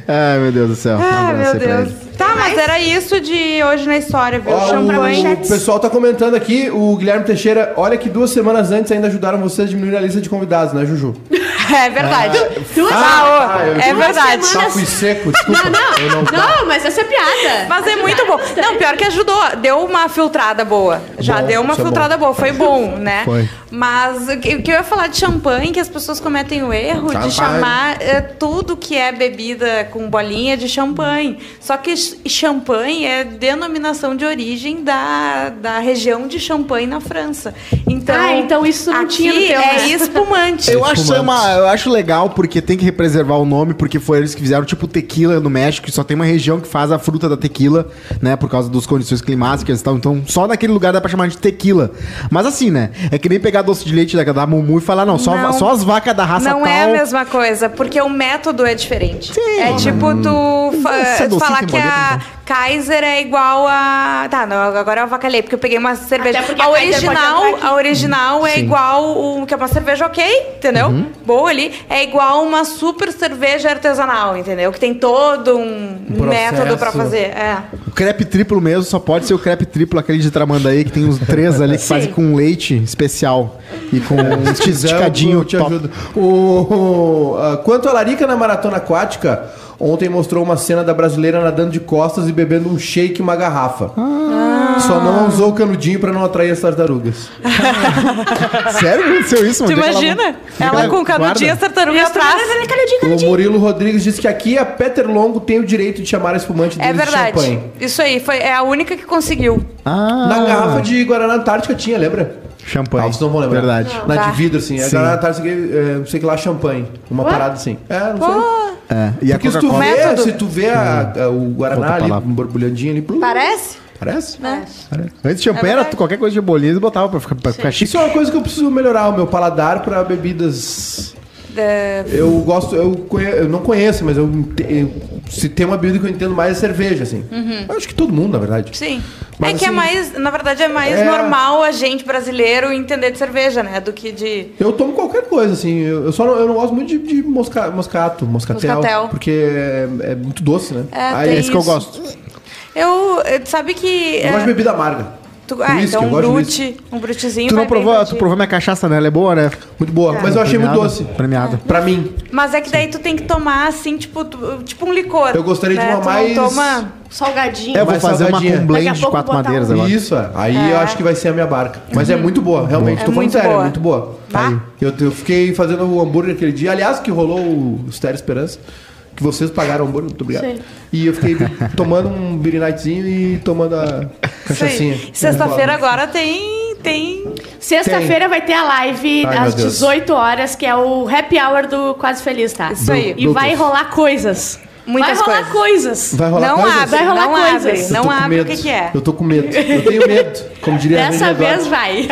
Ai, meu Deus do céu. Um Ah, abraço meu pra Deus. Tá, mas era isso de hoje na história, viu? Ó, Champanhe. o pessoal tá comentando aqui, o Guilherme Teixeira, olha que duas semanas antes ainda ajudaram vocês a diminuir a lista de convidados, né, Juju? É verdade. Duas Ah, ô, eu é tive- verdade. semanas. Saco e seco, desculpa. Não, não. Eu não, Não, mas essa é piada. Mas é muito bom. Não, pior que ajudou. Deu uma filtrada boa. Já Bom, deu uma é filtrada boa. Foi bom, né? Foi. Mas o que que eu ia falar de champanhe, que as pessoas cometem o erro Champanhe. de chamar é, tudo que é bebida com bolinha de champanhe. Só que ch- champanhe é denominação de origem da, da região de Champagne na França. Então, Ah, então isso não aqui tinha no teu, é né? espumante. Eu acho, isso é uma- eu acho legal porque tem que preservar o nome, porque foi eles que fizeram tipo tequila no México, e só tem uma região que faz a fruta da tequila, né? Por causa das condições climáticas e tal. Então, só naquele lugar dá pra chamar de tequila. Mas assim, né? É que nem pegar doce de leite da, da Mumu e falar, não, só, Não. só as vacas da raça Não tal. é a mesma coisa, porque o método é diferente. Sim. é tipo tu fa- Esse é falar que a boleto, Kaiser é igual a. Tá, não, agora eu avacalhei, porque eu peguei uma cerveja. porque A a original, a original é Sim. igual o que é uma cerveja ok, entendeu? Uhum. Boa ali. É igual uma super cerveja artesanal, entendeu? Que tem todo um processo. método pra fazer. É. O crepe triplo mesmo só pode ser o crepe triplo, aquele de Tramandaí, que tem uns três ali que Sim. fazem com leite especial e com um esticadinho eu te ajudo. O, o- ah, quanto à larica na maratona aquática, ontem mostrou uma cena da brasileira nadando de costas e bebendo um shake e uma garrafa. Só não usou o canudinho pra não atrair as tartarugas. Sério que aconteceu isso, Tu mano? Que imagina? Ela com canudinha, guarda? tartaruga atrás. O Murilo Rodrigues disse que aqui a Peter Longo tem o direito de chamar a espumante É deles de verdade. champanhe. Isso aí, foi, é a única que conseguiu. Ah, Na garrafa de Guaraná Antártica tinha, lembra? champanhe. Ah, vocês não vão lembrar. Verdade. Na Tá. de vidro, assim. A Sim. Guaraná Antártica, é, não sei que lá, champanhe. Uma parada assim. É, não sei. Pô, É, e a Porque se tu, vê, se tu vê a- a- o Guaraná ali, palavra. borbulhadinho ali... parece? Parece? Né? Antes de champanhe É era qualquer coisa de bolinha eles botavam pra ficar, pra ficar chique. Isso é uma coisa que eu preciso melhorar, o meu paladar pra bebidas... É, Eu gosto, eu, conhe- eu não conheço, mas eu, eu- se tem uma bebida que eu entendo mais é cerveja, assim. Eu acho que todo mundo, na verdade. Sim. Mas, é que é assim, mais, na verdade, é mais é- normal a gente brasileiro entender de cerveja, né? Do que de. Eu tomo qualquer coisa, assim. Eu, eu só não, eu não gosto muito de, de mosca, moscato, moscatel, Moscatel. Porque é, é muito doce, né? É, Aí, tem Esse que eu isso. gosto. Eu. eh, Sabe que. Eu gosto de é, bebida amarga. tu ah, Whisky, então um de brute, um brutezinho Tu não provou, tu provou minha cachaça, né? Ela é boa, né? Muito boa. Mas eu achei muito Premiado, doce. Premiado. Pra mim. Mas é que daí tu tem que tomar assim, tipo, tu- tipo um licor. Eu gostaria de né? uma Tu mais- Toma... Salgadinho. É, eu vou fazer uma salgadinha. com Daqui blend a de quatro madeiras um- agora. Isso, é. aí eu acho que vai ser a minha barca. Mas é muito boa, realmente. É Tô falando muito sério, boa. é muito boa. Aí, Eu, eu fiquei fazendo o hambúrguer aquele dia. Aliás, que rolou o Estéreo Esperança. Que vocês pagaram o hambúrguer, muito obrigado. Sim. E eu fiquei tomando um beer nightzinho e tomando a cachaçinha. Sexta-feira agora tem... tem... Sexta-feira vai ter a live Ai, às meu Deus. 18 horas, que é o happy hour do Quase Feliz, tá? Isso aí. E vai rolar coisas. Muitas vai rolar coisas. Vai rolar não coisas? abre, Vai rolar não coisas. abre. Não abre o medo. que, que é. Eu tô com medo. Eu tenho medo. Como diria a Dessa vez vai.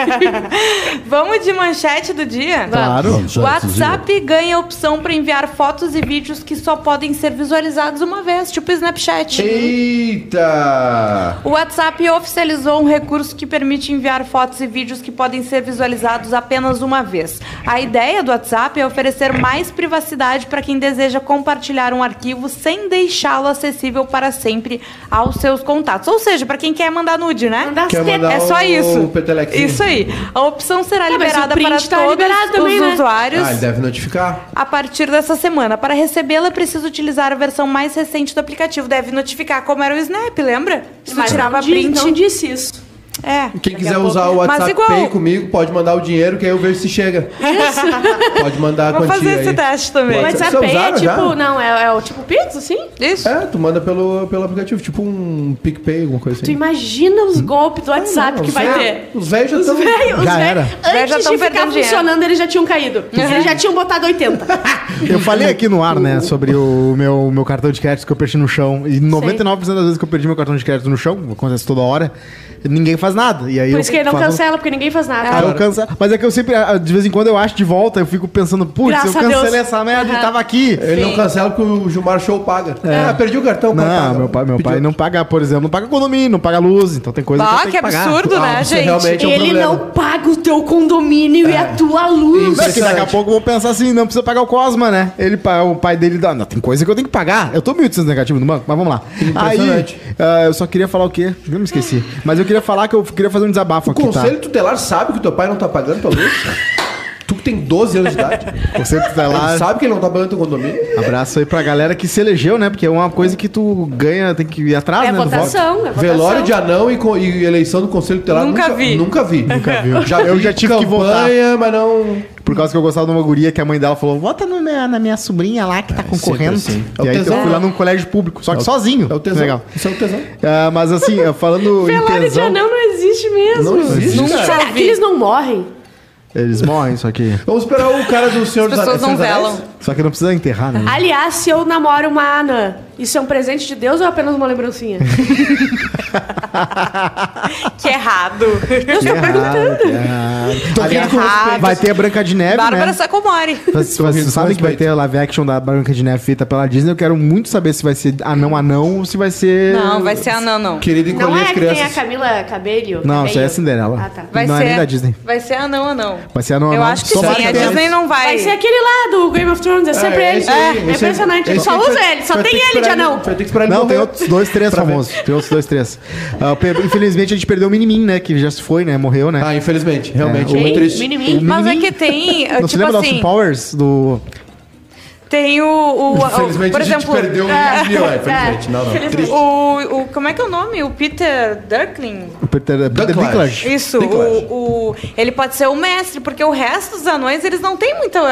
Vamos de manchete do dia? Claro. O WhatsApp ganha opção para enviar fotos e vídeos que só podem ser visualizados uma vez, tipo Snapchat. Eita! O WhatsApp oficializou um recurso que permite enviar fotos e vídeos que podem ser visualizados apenas uma vez. A ideia do WhatsApp é oferecer mais privacidade para quem deseja compartilhar um arquivo sem deixá-lo acessível para sempre aos seus contatos. Ou seja, para quem quer mandar nude, né? Mandar Quer mandar É só o isso. Isso aí. A opção será Ah, mas liberada para tá todos liberado também, os né? usuários. Ah, ele deve notificar. A partir dessa semana. Para recebê-la, é preciso utilizar a versão mais recente do aplicativo. Deve notificar como era o Snap, lembra? Se tu tirava não, print. disse, não disse isso. É. Quem quiser usar pouco. o WhatsApp igual- Pay comigo, pode mandar o dinheiro que aí eu vejo se chega. Pode mandar a Vou quantia fazer esse aí. teste também. Ser. a Vocês Pay é usaram já? tipo. Não, é, é o tipo Pix, assim? Isso. É, tu manda pelo, pelo aplicativo, tipo um PicPay, alguma coisa Tu assim. imagina os golpes do WhatsApp não, que os vai ter. os velhos já Os tão- velhos, os Já velhos, era. já Antes tão de ficar perdendo dinheiro. funcionando, eles já tinham caído. Eles já tinham botado 80. Eu falei aqui no ar, né, sobre o meu, meu cartão de crédito que eu perdi no chão. E 99% das vezes que eu perdi meu cartão de crédito no chão, acontece toda hora, ninguém faz nada. E aí Por eu isso que ele não cancela, porque ninguém faz nada. Aí eu cancelo. Mas é que eu sempre, ah, de vez em quando eu acho de volta, eu fico pensando, putz, eu cancelei Deus. essa merda e Aham. tava aqui. Ele não Sim. cancela porque o Gilmar Show paga. Ah, perdi o cartão, Não, paga. meu pai, meu Pediu. pai não paga, por exemplo, não paga condomínio, não paga luz, então tem coisa que eu Ah, tenho que que pagar. absurdo, Ah, né, isso gente? realmente é um Ele problema. não paga o teu condomínio e a tua luz. Não, é que daqui a pouco eu vou pensar assim, não precisa pagar o Cosma, né? Ele, o pai dele dá, não, tem coisa que eu tenho que pagar. Eu tô 1.800 negativo no banco, mas vamos lá. Aí, ah, eu só queria falar o quê? Eu me esqueci. Mas eu queria falar que eu queria fazer um desabafo O aqui, conselho tá? tutelar sabe que o teu pai não tá pagando tua luz? tu que tem 12 anos de idade. Conselho tutelar. Ele sabe que ele não tá pagando teu condomínio? Abraço aí pra galera que se elegeu, né? Porque é uma coisa que tu ganha, tem que ir atrás, É né? do voto. votação, é votação. Velório de anão e, e eleição do conselho tutelar Nunca vi. Nunca vi. Nunca viu. Já eu vi já tive que votar. campanha, mas não... Por causa que eu gostava de uma guria que a mãe dela falou: vota no minha- na minha sobrinha lá que tá concorrendo. sempre assim. É E o aí tesão. eu fui lá num colégio público, só que sozinho. É o tesão. Legal. Isso é o tesão. Ah, mas assim, falando em de anão não existe mesmo. Não existe, cara. Será que eles não morrem? eles morrem, só que. Vamos esperar o cara do Senhor As dos pessoas não dos Anéis. velam. Só que não precisa enterrar, né? Aliás, se eu namoro uma anã, isso é um presente de Deus ou é apenas uma lembrancinha? Que errado. Eu estou perguntando. Que errado. Tô Aliás, rindo com respeito. vai ter a Branca de Neve, Bárbara né? Sacomori. Vocês com sabem que vai ter a live action da Branca de Neve feita pela Disney. Eu quero muito saber se vai ser anão anão ou se vai ser. Não, vai ser anão, não. Querido Não encolher é as que tem a crianças. Camila Cabello? Não, isso aí é Cabello? Cinderela. Ah, tá. Vai não ser, é nem da Disney. Vai ser anão, anão. Vai ser anão Eu anão. acho que Tomara sim. A. Disney não vai. Vai ser aquele lá do Game of Thrones, é sempre É, ele. É, aí. impressionante. Só usa ele, só tem ele de anão. Vai ter que esperar ele Não, morrer. tem outros dois, três famosos. Tem outros dois, três. Ah, infelizmente a gente perdeu o Minimin, né? Que já se foi, né? Morreu, né? Ah, infelizmente. Realmente. É, muito Quem? triste. Mini-me. Mas é Minimin. que tem, Não se tipo lembra do assim, Austin Powers? Do. Tem o, o, o- Infelizmente por a gente exemplo, perdeu o é, Minimin, é, infelizmente. Não, não. Infelizmente. O, o, como é que é o nome? O Peter Durkling? o Peter, Peter Dinklage. Isso, Dinklage. o, o, ele pode ser o mestre, porque o resto dos anões, eles não têm muita uh,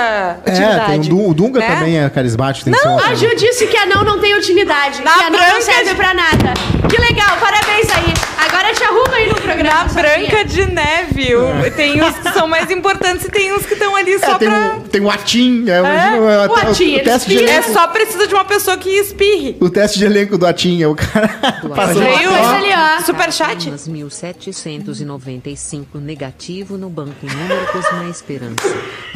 É, utilidade. tem o, Du- o Dunga né? também é carismático. Não, a Ju disse que anão não tem utilidade. Na que anão não serve de- pra nada. Que legal, parabéns aí. Agora te arruma aí no programa. Na. Branca de Neve, o- tem uns que são mais importantes e tem uns que estão ali É, só tem, pra... um, tem um atim. É, imagina, o até Atim, o, ele teste de. É só precisa de uma pessoa que espirre. o teste de elenco do Atim. É o cara Veio ali, ó. Superchat. Apenas 1795 negativo no banco número Cosma Esperança.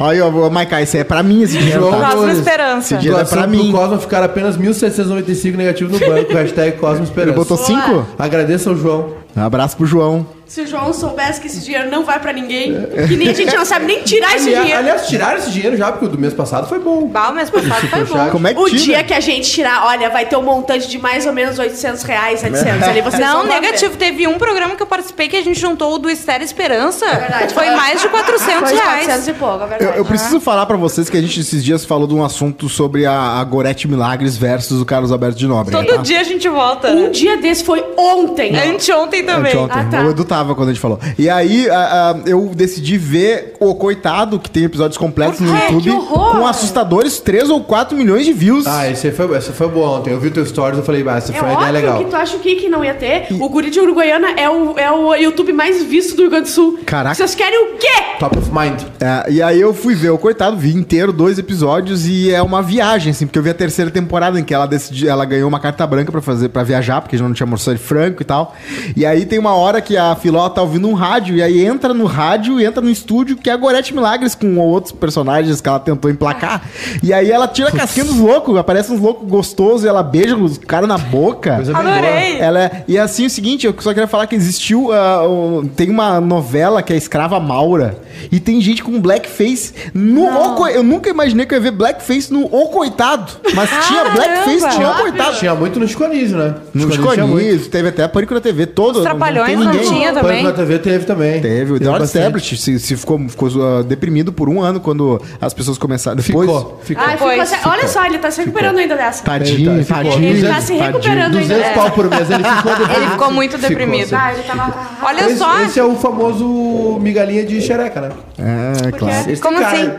Aí, ó, ô, Maiká, isso é pra mim esse João tá? Cosmo. Esperança. Esse dia é pra mim. Cosmo ficar apenas 1.795 negativo no banco. Hashtag Cosmo Ele Esperança. botou cinco? Agradeça ao João. Um abraço pro João. Se o João soubesse que esse dinheiro não vai pra ninguém, que nem a gente não sabe nem tirar esse dinheiro. aliás, tiraram esse dinheiro já, porque o do mês passado foi bom. Bah, o mês passado foi bom. Como é que O tira? dia que a gente tirar, olha, vai ter um montante de mais ou menos 800 reais, 700. Ali vocês Não, negativo. Teve um programa que eu participei que a gente juntou o do Estéreo Esperança. É verdade. Foi mais de 400 Foi de reais. 400 e pouco, é Eu, verdade. eu preciso falar pra vocês que a gente esses dias falou de um assunto sobre a, a Gorete Milagres versus o Carlos Alberto de Nobre. Todo tá? dia a gente volta. Um dia desse foi ontem. Anteontem também. Anteontem. Ah, tá. O Edu tava quando a gente falou. E aí, a- a, eu decidi ver o Coitado, que tem episódios completos no? YouTube, Que horror! com assustadores 3 ou 4 milhões de views. Ah, esse foi, essa foi boa ontem. Eu vi o teu stories e falei, bah, essa É foi uma ideia legal. que tu acha o que que não ia ter. O Guri de Uruguaiana é o, é o YouTube mais visto do Rio Grande do Sul. Caraca. Vocês querem o quê? Top of mind. É, e aí eu fui ver o Coitado, vi inteiro dois episódios e é uma viagem, assim, porque eu vi a terceira temporada em que ela decidiu, ela ganhou uma carta branca pra fazer para viajar, porque já não tinha moção de franco e tal. E aí tem uma hora que a Filó tá ouvindo um rádio e aí entra no rádio e entra no estúdio que é a Gorete Milagres com outros personagens que ela tentou emplacar. E aí ela tira a casquinha dos loucos, aparece uns loucos gostosos e ela beija os caras na boca. Coisa Adorei. Ela é- e assim, o seguinte, eu só queria falar que existiu. ah, um- tem uma novela que é Escrava Maura. E tem gente com blackface no O Eu nunca imaginei que eu ia ver blackface no O Coitado. Mas tinha blackface, tinha O Coitado. Tinha muito no Anísio, né? No. Chico teve até Pânico na TV todo. Os Trapalhões não tinha Pânico também. na TV teve também. Teve, o The. Establish se, se ficou, ficou ah, deprimido por um ano quando as pessoas começaram. Depois, Ficou, ficou. Ai, ficou se- Olha só, ele tá se recuperando ainda dessa. Tadinho, Ele tá- ficou. tadinho. Ele tá se recuperando ainda. 200 pau por mês, ele ficou depois. Ele ficou muito deprimido. Ah, ele tava... Olha Esse, só. esse é o famoso migalhinha de xereca, né? É, claro. Esse Como cara- assim?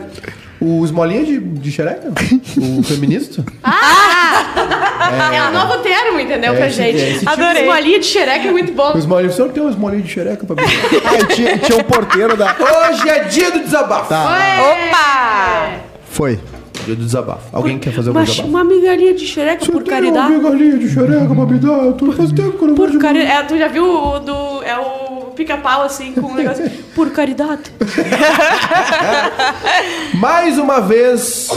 O esmolinha de, de xereca? o feminista? É um novo termo, entendeu, É, pra esse- gente. é, esse tipo Adorei. de- Esmolinha de xereca é muito bom. O esmolinho, o senhor tem um esmolinho de xereca pra mim? Ah, tinha, tinha um porteiro da. Hoje é dia do desabafo. Tá. Opa! Foi. Dia do desabafo. Alguém quer fazer um Uma, desabafo? uma migalhinha de xereca por caridade. Tem uma migalhinha de xereca pra me dar. Tu faz tempo que eu não Por vejo caridade. É, tu já viu o do. É o pica-pau assim com um negócio. Por caridade. Mais uma vez,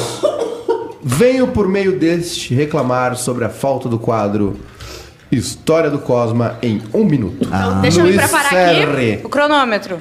venho por meio deste reclamar sobre a falta do quadro História do Cosma em um minuto. Então, deixa eu me preparar aqui. O cronômetro.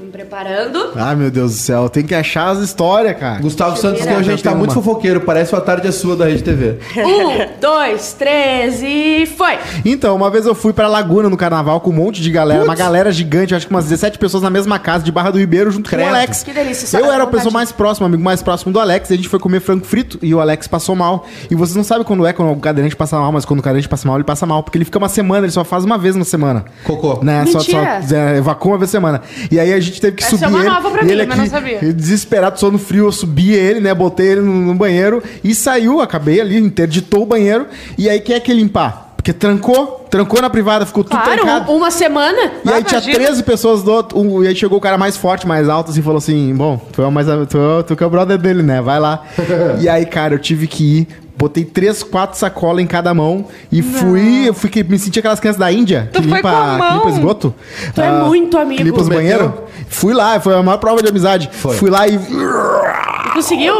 Me preparando. Ai, meu Deus do céu, tem que achar as histórias, cara. Gustavo Santos, que a gente tá muito fofoqueiro, parece uma tarde é sua da Rede TV. Um, dois, três e foi. Então, uma vez eu fui pra Laguna no carnaval com um monte de galera, uma galera gigante, acho que umas 17 pessoas na mesma casa de Barra do Ribeiro junto Credo. com o Alex. Que delícia, só Eu dá era a vontade. pessoa mais próxima, amigo mais próximo do Alex, e a gente foi comer frango frito e o Alex passou mal. E vocês não sabem quando é quando o cadeirante passa mal, mas quando o cadeirante passa mal, ele passa mal, porque ele fica uma semana, ele só faz uma vez na semana. Cocô. Né? Só, só Mentira. é, evacua uma vez na semana. E aí a gente teve que Essa é subir uma ele. nova pra mim, ele mas não sabia. desesperado, sono frio, eu subi ele, né? Botei ele no, no banheiro e saiu, acabei ali, interditou o banheiro. E aí quem é que limpar? Porque trancou, trancou na privada, ficou tudo Claro, trancado. um- uma semana. E aí Ah, tinha imagina. 13 pessoas do outro. um- e aí chegou o cara mais forte, mais alto, assim, falou assim: Bom, tu é, o mais, tu, tu que é o brother dele, né? Vai lá. e aí, cara, eu tive que ir. Botei três, quatro sacolas em cada mão e fui. Eu fui que me senti aquelas crianças da Índia Tu que foi limpa, com a que limpa esgoto. Tu é muito amigo. Que limpa os banheiros. Fui lá, foi a maior prova de amizade. Foi. Fui lá e. Conseguiu?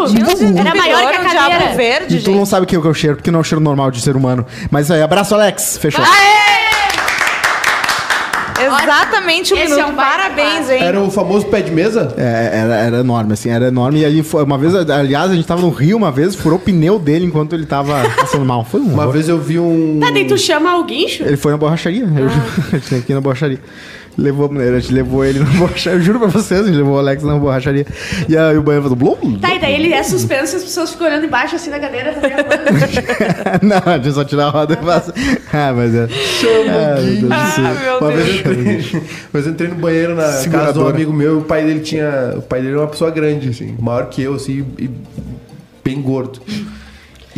Era maior que a um diabo cadeira. verde, E tu não gente. sabe o que é o cheiro, porque não é o cheiro normal de ser humano. Mas isso aí, abraço, Alex. Fechou. Exatamente um Esse minuto. é um Parabéns, hein? Era o famoso pé de mesa? É, era, era enorme, assim, era enorme. E aí, foi, uma vez, aliás, a gente tava no Rio uma vez, furou o pneu dele enquanto ele tava passando mal. Foi um Uma horror. vez eu vi um. Tá, daí tu chama o guincho? Ele foi na borracharia. Eu, a gente tem que ir na borracharia. Levou, a gente levou ele na borracharia. Eu juro pra vocês, a gente levou o Alex na borracharia. E aí o banheiro falou... Blum, Tá, e daí ele é suspenso e as pessoas ficam olhando embaixo assim na cadeira também. Não, a gente só tira a roda e passa. Ah, mas é. Chama meu Deus do céu. Ah, meu Uma vez eu entrei, mas eu entrei no banheiro na casa de um amigo meu e o pai dele tinha. O pai dele era uma pessoa grande, assim, maior que eu, assim, e bem gordo.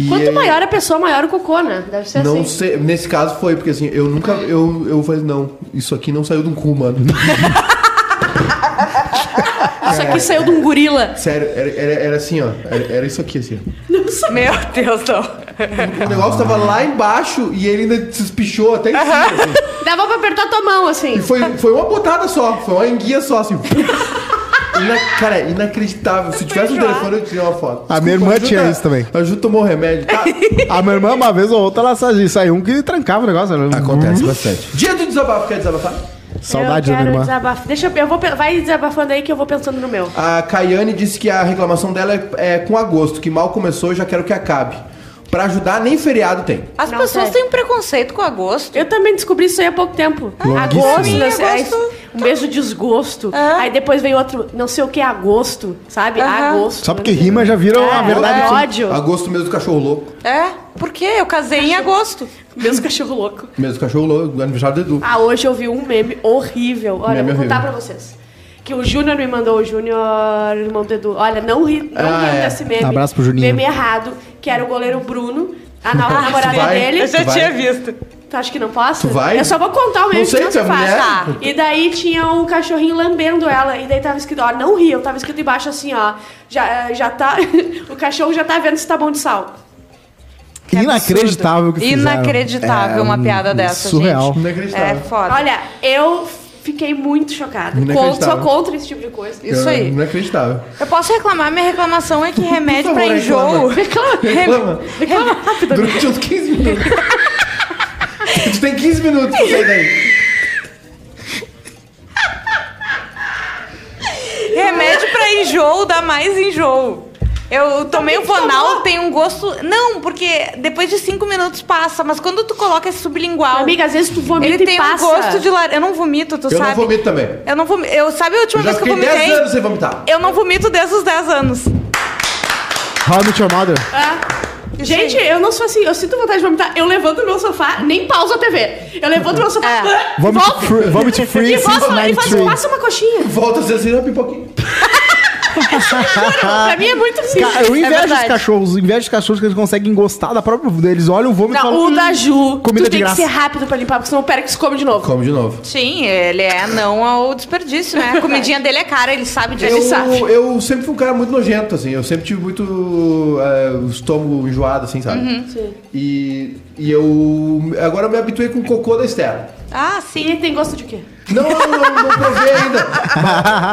E Quanto ele- maior a pessoa, maior o cocô, né? Deve ser Não assim. sei, nesse caso foi, porque assim, eu nunca. Eu, eu falei, não, isso aqui não saiu de um cu, mano. Isso aqui saiu de um gorila. Sério, era, era, era assim, ó. Era, era isso aqui, assim. Meu Deus, não. O negócio tava lá embaixo e ele ainda se espichou até em cima, assim. Dava pra apertar tua mão, assim. E foi, foi uma botada só, foi uma enguia só, assim. Ina, cara, inacreditável. Se tivesse um telefone, eu tirei uma foto. A minha irmã tinha isso também. A Ju tomou remédio. Tá? A minha irmã, uma vez ou outra, ela saiu, saiu um que trancava o negócio. Ela- Acontece bastante. Dia do desabafo, quer desabafar? Saudade eu da minha irmã. desabafar. Deixa eu, eu vou, vai desabafando aí que eu vou pensando no meu. A Caiane disse que a reclamação dela é, é com agosto, que mal começou e já quero que acabe. Pra ajudar, nem feriado tem. As Não pessoas tem. têm um preconceito com agosto. Eu também descobri isso aí há pouco tempo. Longuíssimo. Agosto, Sim, né, aí, agosto. um mês de desgosto. É. Aí depois veio outro, não sei o que, agosto, sabe? Aham. Agosto. Só porque rima já vira uma É, verdade. é assim. ódio. Agosto, mês do cachorro louco. É, por quê? Eu casei em agosto. Mesmo cachorro louco. Mês do cachorro louco, aniversário do Edu. Ah, hoje eu vi um meme horrível. Olha, Meme eu vou contar horrível. pra vocês. Que o Júnior me mandou, o Júnior, irmão do Edu. Olha, não ri, não Ah, riam é. desse meme. Abraço pro Juninho. Meme errado, que era o goleiro Bruno, a nova Ah, namorada dele. Eu já tinha visto. Tu acha que não posso? Tu vai? Eu só vou contar o meme Não sei, que é se faz. mulher? Tá. E daí tinha um cachorrinho lambendo ela. E daí tava escrito, ó, não riam. Tava escrito embaixo assim, ó. Já, já tá. o cachorro já tá vendo se tá bom de sal. Que Inacreditável o que fizeram. Inacreditável É, uma um- piada dessa, surreal. gente. Inacreditável. É foda. Olha, eu fiquei muito chocada. Contra, sou contra esse tipo de coisa. Isso aí. Inacreditável. Eu posso reclamar? Minha reclamação é que remédio pra enjoo. reclama. Reclama. Reclama rápido. Durante uns 15 minutos. tu tem 15 minutos pra sair daí. Remédio pra enjoo dá mais enjoo. Eu tomei o Vonal, tomou? tem um gosto. Não, porque depois de cinco minutos passa, mas quando tu coloca esse sublingual. Amiga, às vezes tu vomita ele e tem passa. um gosto de laranja. Eu não vomito, tu Eu sabe? não vomito também. Eu não vomito. Eu, sabe a última Eu vez que eu fiquei 10 vomitei? anos sem vomitar. Eu não vomito desde os 10 anos. How I Met Your Mother. Gente, eu não sou assim, eu sinto vontade de vomitar. Eu levanto do meu sofá, nem pauso a TV. Eu levanto do meu sofá, É. Vomit volto. free, vomit free E e faço, 93. passa uma coxinha. Volta a ser assim, pipoquinha. Pra mim é muito. Ca- Eu invejo os verdade. cachorros, invejo os cachorros que eles conseguem gostar da própria vida. Eles olham o vômito e Não, falam. o da "Hum, Ju, comida tu tem graça." que ser rápido pra limpar, porque senão o Périx come de novo. Come de novo. Sim, ele é não ao desperdício, né? A comidinha dele é cara, ele sabe disso. Ele sabe. Eu, eu sempre fui um cara muito nojento, assim. Eu sempre tive muito é, o estômago enjoado, assim, sabe? Sim. E, e eu. Agora eu me habituei com o cocô da Estela. Ah, sim. tem gosto de quê? Não, não, não, não provei ainda.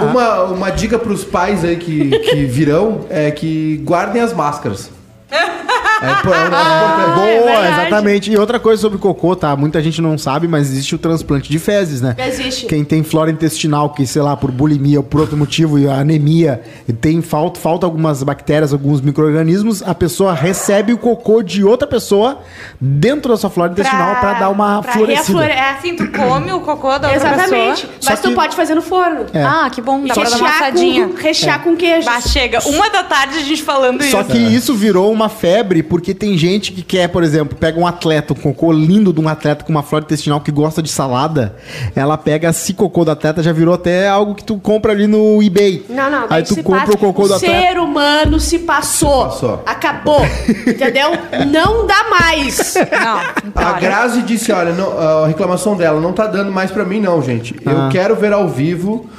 Uma, uma, uma dica pros pais aí que, que virão é que guardem as máscaras. É, é negócio importante. Boa, é exatamente. E outra coisa sobre cocô, tá? Muita gente não sabe, mas existe o transplante de fezes, né? Existe. Quem tem flora intestinal, que, sei lá, por bulimia ou por outro motivo, e anemia, e tem falta, falta algumas bactérias, alguns micro-organismos, a pessoa recebe o cocô de outra pessoa dentro da sua flora intestinal pra, dar uma pra florescida. reaflore- é. Assim, tu come o cocô da outra Exatamente. pessoa. Só Mas tu que- pode fazer no forno. É. Ah, que bom, dá pra dar uma assadinha. com, rechear com queijo. Bah, chega. Uma da tarde a gente falando Só isso. que isso virou uma febre porque tem gente que quer, por exemplo, pega um atleta, um cocô lindo de um atleta com uma flora intestinal que gosta de salada, ela pega esse cocô do atleta, já virou até algo que tu compra ali no eBay. Não, não. Aí tu compra passa- o cocô do O atleta. ser humano se passou. Se passou. Acabou. Entendeu? Não dá mais. Não, então, A olha. Grazi disse, olha, não- a reclamação dela não tá dando mais pra mim não, gente. Eu Ah. quero ver ao vivo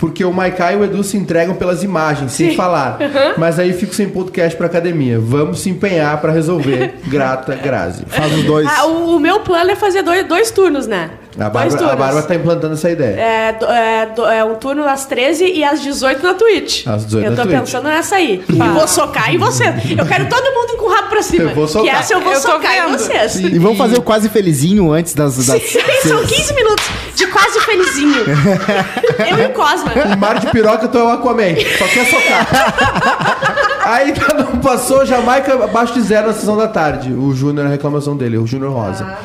porque o Maikai e o Edu se entregam pelas imagens, sem Sim. falar. Mas aí fico sem podcast pra academia. Vamos se empenhar pra resolver. Grata, Grazi. Faz os dois. Ah, o, o meu plano é fazer dois, dois turnos, né? A Bárbara, a Bárbara tá implantando essa ideia. É, do- é, do- é um turno às 13 e às 18 na Twitch. Às 18 eu tô Twitch. pensando nessa aí. E vou socar em você. Eu quero todo mundo com o rabo pra cima. Eu vou socar. Que essa eu vou Eu socar em vocês. E vamos fazer o quase felizinho antes das. das São 15 minutos de quase felizinho. eu e o Cosma. Em mar de piroca, tu é o Aquaman. Só quer socar. Aí não passou Jamaica abaixo de zero na sessão da tarde. O Júnior, a reclamação dele, o Júnior Rosa.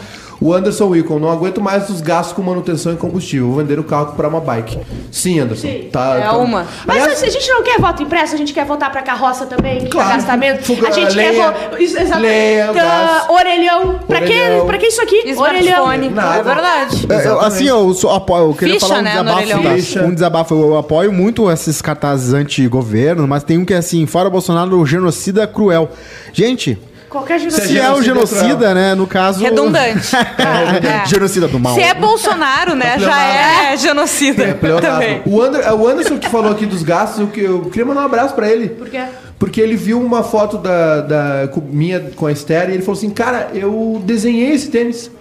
O Anderson Wicon, não aguento mais os gastos com manutenção e combustível. Vou vender o carro para uma bike. Sim, Anderson. Sim. Tá, É tá- uma. Mas Aliás, a gente não quer voto impresso, a gente quer votar pra carroça também, Claro. pra gastamento. Fuga- A gente lenha, quer votar. Exatamente. Tá, gás. orelhão. Pra que, Orelhão. pra que isso aqui? Smartphone. Nada. É verdade. É, eu- assim, eu, sou, apoio, eu queria Ficha, falar um né, desabafo. orelhão. tá? Um desabafo. Eu apoio muito esses cartazes anti-governo, mas tem um que é assim, fora Bolsonaro, genocida cruel. Gente, Qualquer Se genocídio. se é o genocida genocida, né, no caso... Redundante. É. genocida do mal. Se é Bolsonaro, né, já é genocida É, também. o, Ander- o Anderson que falou aqui dos gastos, eu, que- eu queria mandar um abraço pra ele. Por quê? Porque ele viu uma foto da, da com- minha com a Esther e ele falou assim: Cara, eu desenhei esse tênis.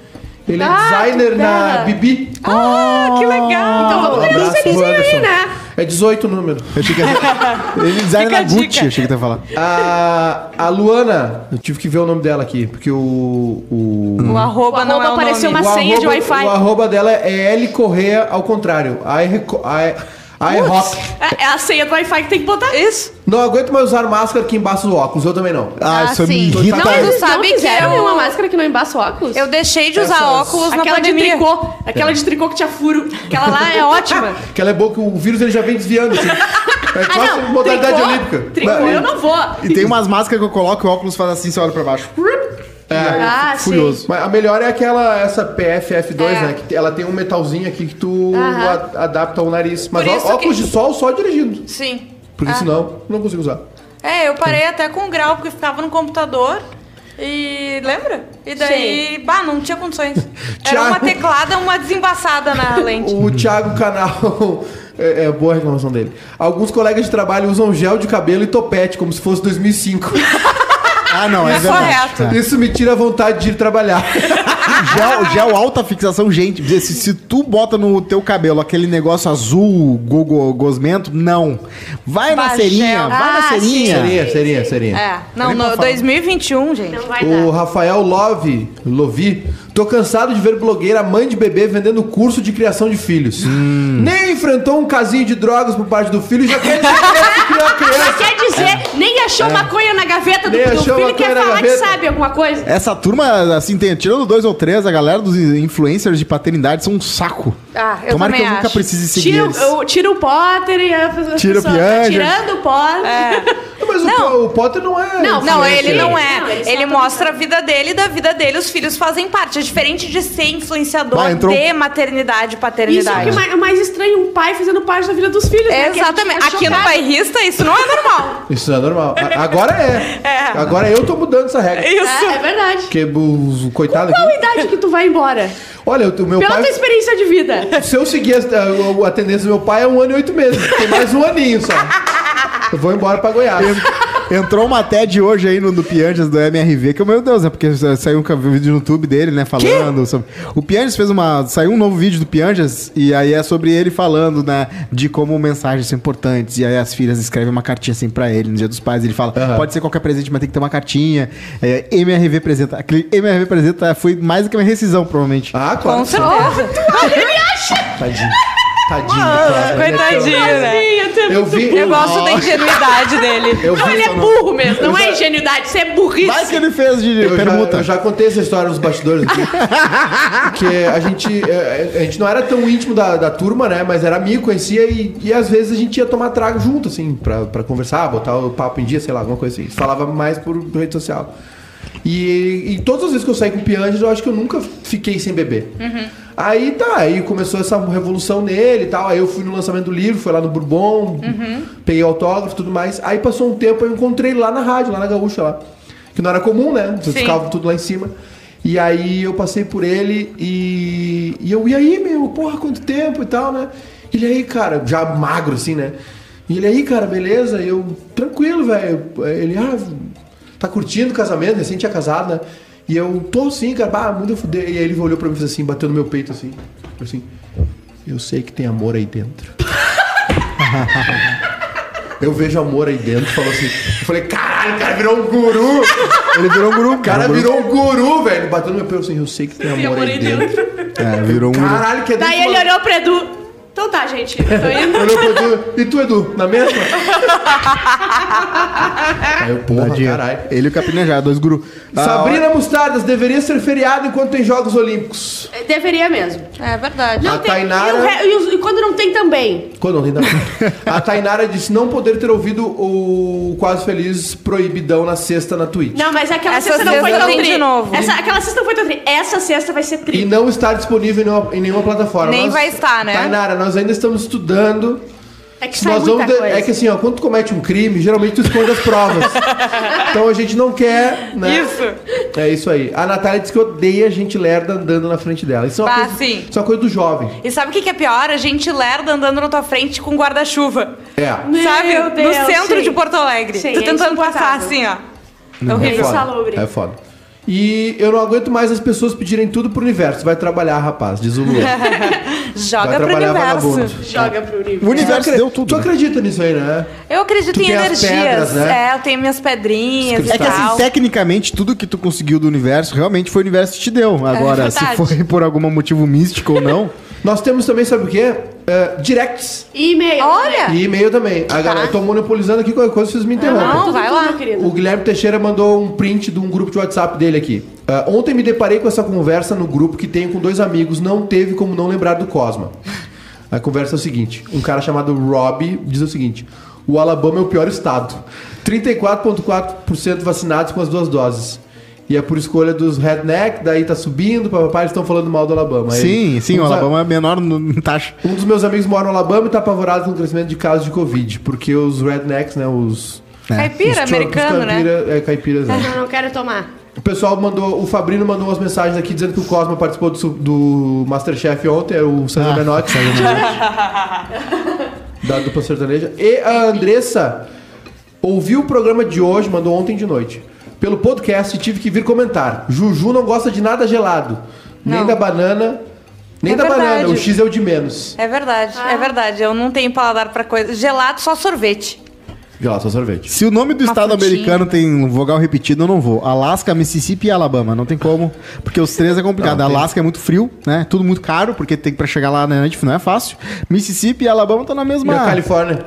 Ele é Ah, designer que na. Bibi. Ah, que legal. Então vamos Um pro tênisinho aí, né? É 18 o número. Eu achei que ia... Ele design Fica na a Gucci, dica. eu achei que ia falar. A, a Luana, eu tive que ver o nome dela aqui, porque o. O, O arroba O não arroba é o apareceu nome. uma o senha de Wi-Fi. O arroba dela é L Correia ao contrário. I, reco- Rock. É, é a senha do Wi-Fi que tem que botar. Isso. Não aguento mais usar máscara que embaça os óculos, eu também não. Ah, Ah, isso sim. me irrita. Não, Não, tu sabe não que fizeram eu- nenhuma máscara que não embaça o óculos. Eu deixei de usar Essas- óculos na Aquela de pandemia. tricô. Aquela de tricô que tinha furo. Aquela lá é ótima. Que ela é boa que o vírus ele já vem desviando, assim. É quase Ah, não. modalidade tricô, olímpica. Tricô, eu não vou. E tem umas máscaras que eu coloco e o óculos faz assim, você olha pra baixo. É. Ah, Furioso. Mas a melhor é aquela, essa PFF2, É. né? Que ela tem um metalzinho aqui que tu a- adapta ao nariz. Mas ó- óculos que- de sol só dirigindo. Sim. Porque Ah. senão não consigo usar. É, eu parei até com o grau, porque ficava no computador. E lembra? E daí, bah, não tinha condições. Era uma teclada, uma desembaçada na lente. O Thiago Canal. É, é boa a reclamação dele. Alguns colegas de trabalho usam gel de cabelo e topete, como se fosse 2005. Ah, não, é verdade. correto. É. Isso me tira a vontade de ir trabalhar. Gel, gel alta fixação, gente. Se, se tu bota no teu cabelo aquele negócio azul, go, go- gosmento, não. Vai na Bagel. serinha, vai na Ah, serinha. Seria, seria, seria. É, não, Nem pra no falar. 2021, gente. Não vai O dar. Rafael Love, Lovi, tô cansado de ver blogueira mãe de bebê vendendo curso de criação de filhos. Hum. Nem enfrentou um casinho de drogas por parte do filho e já quer dizer que deve criar criança. Quer dizer, nem achou maconha na gaveta do, do filho e quer falar que sabe alguma coisa. Essa turma, assim, tem, tirando dois ou três, a galera dos influencers de paternidade são um saco. Ah, eu Tomara que eu nunca acho. precise seguir Tira, eles. o- tira o Potter e a pessoa Tira o tá Pianja. Tirando o Potter. É. Mas o Não. Po- o, Potter não é. Não, Não, ele não Não, é. ele só Ele tá mostra a vida dele e da vida dele os filhos fazem parte. É diferente de ser influenciador Vai, entrou- de maternidade e Isso é o paternidade. que mais, mais estranho, um pai fazendo parte da vida dos filhos. né? A gente Exatamente. Aqui no bairrista, isso não é normal. Isso não é normal. Agora é. É. Agora eu tô mudando essa regra. Isso. É, é verdade. Porque o coitado Qual aqui. idade que tu vai embora? Olha, o meu Pela tua pai. experiência de vida. Se eu seguir a, a- a tendência do meu pai, é um ano e oito meses. Tem mais um aninho só. Eu vou embora pra Goiás. Entrou uma TED hoje aí no do Pianjas do MRV, que, meu Deus, é porque saiu um vídeo no YouTube dele, né, falando sobre... O Pianjas fez uma... Saiu um novo vídeo do Pianjas, e aí é sobre ele falando, né, de como mensagens são importantes, e aí as filhas escrevem uma cartinha assim pra ele, no dia dos pais, ele fala, Aham. pode ser qualquer presente, mas tem que ter uma cartinha. É, MRV apresenta... Aquele MRV apresenta foi mais do que uma rescisão, provavelmente. Ah, claro. Com que sim. certeza. Tadinho. Tadinho. Cara. coitadinho, né? Eu vi. Eu gosto da ingenuidade dele. Eu Não, ele é burro mesmo. Não é ingenuidade, isso é burrice. Vai que ele fez de Eu já, permuta. eu já contei essa história nos bastidores aqui. Porque a gente, é, a gente não era tão íntimo da, da turma, né? Mas era amigo, conhecia e, e às vezes a gente ia tomar trago junto, assim, pra, pra conversar, botar o papo em dia, sei lá, alguma coisa assim. Falava mais por rede social. E, e todas as vezes que eu saí com o Pianges, eu acho que eu nunca fiquei sem beber. Aí tá, aí começou essa revolução nele e tal. Aí eu fui no lançamento do livro, fui lá no Bourbon, peguei autógrafo e tudo mais. Aí passou um tempo, eu encontrei ele lá na rádio, lá na Gaúcha lá. Que não era comum, né? Vocês Sim. ficavam tudo lá em cima. E aí eu passei por ele e, e eu, e aí, meu, porra, quanto tempo e tal, né? Ele aí, cara, já magro assim, né? E ele aí, cara, beleza? E eu, tranquilo, velho. Ele, ah, tá curtindo o casamento, recém tinha casado, né? E eu, tô sim, cara, bah, muito fuder. E aí ele olhou pra mim e fez assim, bateu no meu peito assim, assim, eu sei que tem amor aí dentro. Eu vejo amor aí dentro, falou assim. Eu falei, caralho, o cara virou um guru. Ele virou um guru. O cara virou um guru, velho. Bateu no meu peito assim, eu sei que tem amor, aí dentro. É, virou um guru. Caralho, que é Daí ele olhou pro Edu. Então tá, gente. Tô indo. Olhou pro Edu. E tu, Edu? Na mesma? Aí eu, porra, Tadinho. caralho. Ele e o Capinejá, dois guru. Ah, Sabrina Mostardas deveria ser feriado enquanto tem Jogos Olímpicos. Deveria mesmo. É verdade. A tem- Tainara- e, o re- e os- e quando não tem também? Quando não tem nada. A Tainara disse não poder ter ouvido o Quase Feliz proibidão na sexta na Twitch. Não, mas aquela Essa sexta não foi sexta tão tem tri. de novo. Essa, aquela sexta não foi tão tri. Essa sexta vai ser E tri. não está disponível em nenhuma, em nenhuma plataforma. Nem vai estar, né? Tainara, nós ainda estamos estudando. É que sai Nós muita vamos de- coisa. É que assim, ó, quando tu comete um crime, geralmente tu esconde as provas. então a gente não quer, né? Isso. É isso aí. A Natália disse que odeia gente lerda andando na frente dela. Isso é uma, Bah, coisa, sim. Isso é uma coisa do jovem. E sabe o que que é pior? A gente lerda andando na tua frente com guarda-chuva. É. Meu Sabe? Deus, no centro sim. de Porto Alegre. Sim, tu é tentando passar insuportável. assim, ó. É É horrível. foda. É foda. E eu não aguento mais as pessoas pedirem tudo pro universo. Vai trabalhar, rapaz, diz o Luan. Joga Vai pro universo. vagabundo. Joga pro O universo. universo Tu deu tudo. Tu acredita nisso aí, né? Eu acredito Tu em tem as energias. pedras, né? É, eu tenho minhas pedrinhas É que assim, tecnicamente, tudo que tu conseguiu do universo, realmente foi o universo que te deu. Agora, se verdade. foi por algum motivo místico ou não, Nós temos também, sabe o quê? É, directs. E-mail. Olha! E e-mail também. A galera, eu tô monopolizando aqui qualquer coisa, vocês me interrompem. Não, vai tudo, lá. querido. O Guilherme Teixeira mandou um print de um grupo de WhatsApp dele aqui. Ah, ontem me deparei com essa conversa no grupo que tenho com dois amigos, não teve como não lembrar do Cosma. A conversa é o seguinte: um cara chamado Rob diz o seguinte: o Alabama é o pior estado. 34,4% vacinados com as duas doses. E é por escolha dos redneck, daí tá subindo, papapá, eles estão falando mal do Alabama. Aí, sim, sim, um o dos a- Alabama é menor no, taxa. Um dos meus amigos mora no Alabama e tá apavorado com o crescimento de casos de Covid, porque os rednecks, né, os... Caipira, os americano, os né? caipira, É, caipiras, né? Não, não quero tomar. O pessoal mandou, o Fabrino mandou umas mensagens aqui dizendo que o Cosma participou do, do Masterchef ontem, é o César Ah, Menotti. da dupla sertaneja. E a Andressa ouviu o programa de hoje, mandou ontem de noite. Pelo podcast tive que vir comentar. Juju não gosta de nada gelado. Nem Não. da banana, nem É da banana. verdade. O X é o de menos. É verdade, Ah. é verdade. Eu não tenho paladar pra coisa. Gelado, só sorvete. Gelado, só sorvete. Se o nome do Uma estado frutinha. americano tem um vogal repetido, eu não vou. Alasca, Mississippi e Alabama. Não tem como. Porque os três é complicado. Não, tem. Alasca é muito frio, né? Tudo muito caro, porque tem pra chegar lá na noite não é fácil. Mississippi e Alabama estão na E mesma. a Califórnia?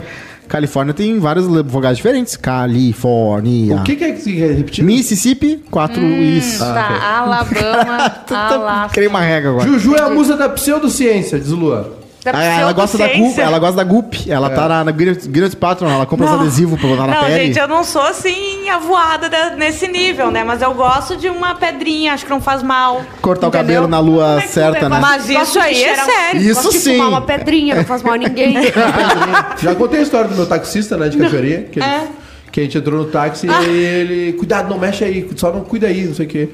Califórnia tem vários le- vogais diferentes. Califórnia. O que, que é que se repetir? Mississippi, quatro isso. tá, Alabama, Alasca. Criei uma regra agora. Juju é a musa da pseudociência, diz o Luan. Ah, ela gosta da Gup, pseudociência. ela gosta da Gup. Ela tá na, na Guinness Guinness Patron, ela compra os Não. adesivos pra botar na Não, pele. gente, eu não sou assim avoada da- nesse nível, né? Mas eu gosto de uma pedrinha, acho que não faz mal. Cortar o entendeu? cabelo na lua é certa, né? Mas isso aí é sério. Isso Gosto de sim. fumar uma pedrinha, não faz mal a ninguém. Já contei a história do meu taxista, né, de cachoeirinha, que, ele- É. que a gente entrou no táxi e aí ele, cuidado, não mexe aí, só não cuida aí, não sei o quê.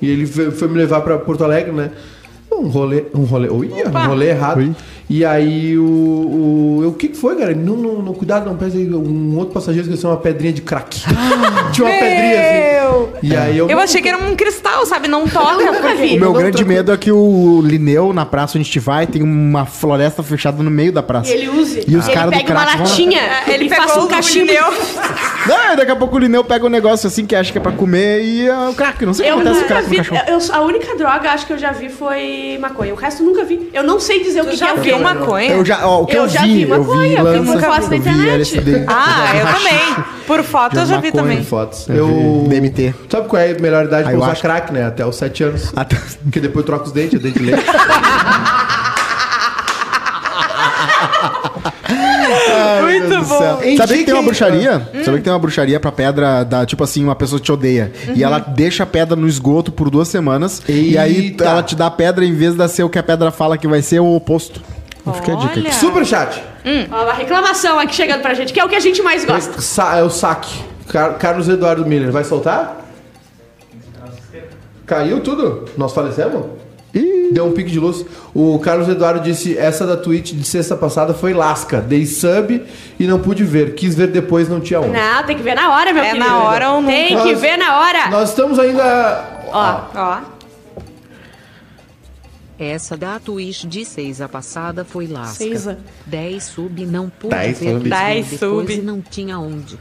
E ele foi, foi me levar pra Porto Alegre, né? Um rolê, um rolê, ui, um rolê errado. Ui. E aí o, o, o que que foi, cara? Ele, Não, não, não, cuidado, não pese. Um outro passageiro esqueceu uma pedrinha de crack. Tinha uma pedrinha assim. E aí eu, Eu achei que era um cristal, sabe? Não toca, porque... O meu Não, grande tranquilo. medo é que o Lineu, na praça onde a gente vai, tem uma floresta fechada no meio da E praça. ele use. E os ele caras do pega uma crack vão- latinha, Ele e pegou faça um o cachimbo. Não, daqui a pouco o Lineu pega um negócio assim que acha que é pra comer e é o crack. Não sei o que Eu acontece com o nunca crack no vi. cachorro. eu- a única droga acho que eu já vi foi maconha. O resto eu nunca vi. Eu não sei dizer o que, já que é o quê. maconha? Eu já, ó, o que eu, Eu já vi, vi eu maconha, vi eu vi lança, muito foto na eu vi internet. LSD. Ah, eu também. Por foto eu já vi maconha, também. fotos. Eu DMT. Sabe qual é a melhor idade pra usar crack, né? Até os 7 anos. Até- Porque depois troca os dentes, é dente de leite. Muito Deus do bom. céu. Sabia que tem uma bruxaria? Hum. Sabia que tem uma bruxaria pra pedra da, tipo assim, uma pessoa te odeia. Uhum. E ela deixa a pedra no esgoto por duas semanas. E aí Eita. ela te dá a pedra em vez de ser o que a pedra fala que vai ser o oposto. Então Fica a dica Olha. aqui. Super chat. Ó, uma reclamação aqui chegando pra gente, que é o que a gente mais gosta. Sa- é o saque. Car- Carlos Eduardo Miller, vai soltar? Caiu tudo? Nós falecemos? Deu um pique de luz. O Carlos Eduardo disse: essa da Twitch de sexta passada foi lasca. Dei sub e não pude ver. Quis ver depois, não tinha onde. Não, tem que ver na hora, meu É querido. na hora ou nunca. Tem que Nós- ver na hora. Nós estamos ainda. Ó, Ó. Essa da Twitch de seiza passada foi lasca. Seiza. 10 sub não pude 10 ver sub. depois 10 depois sub. e não tinha onde.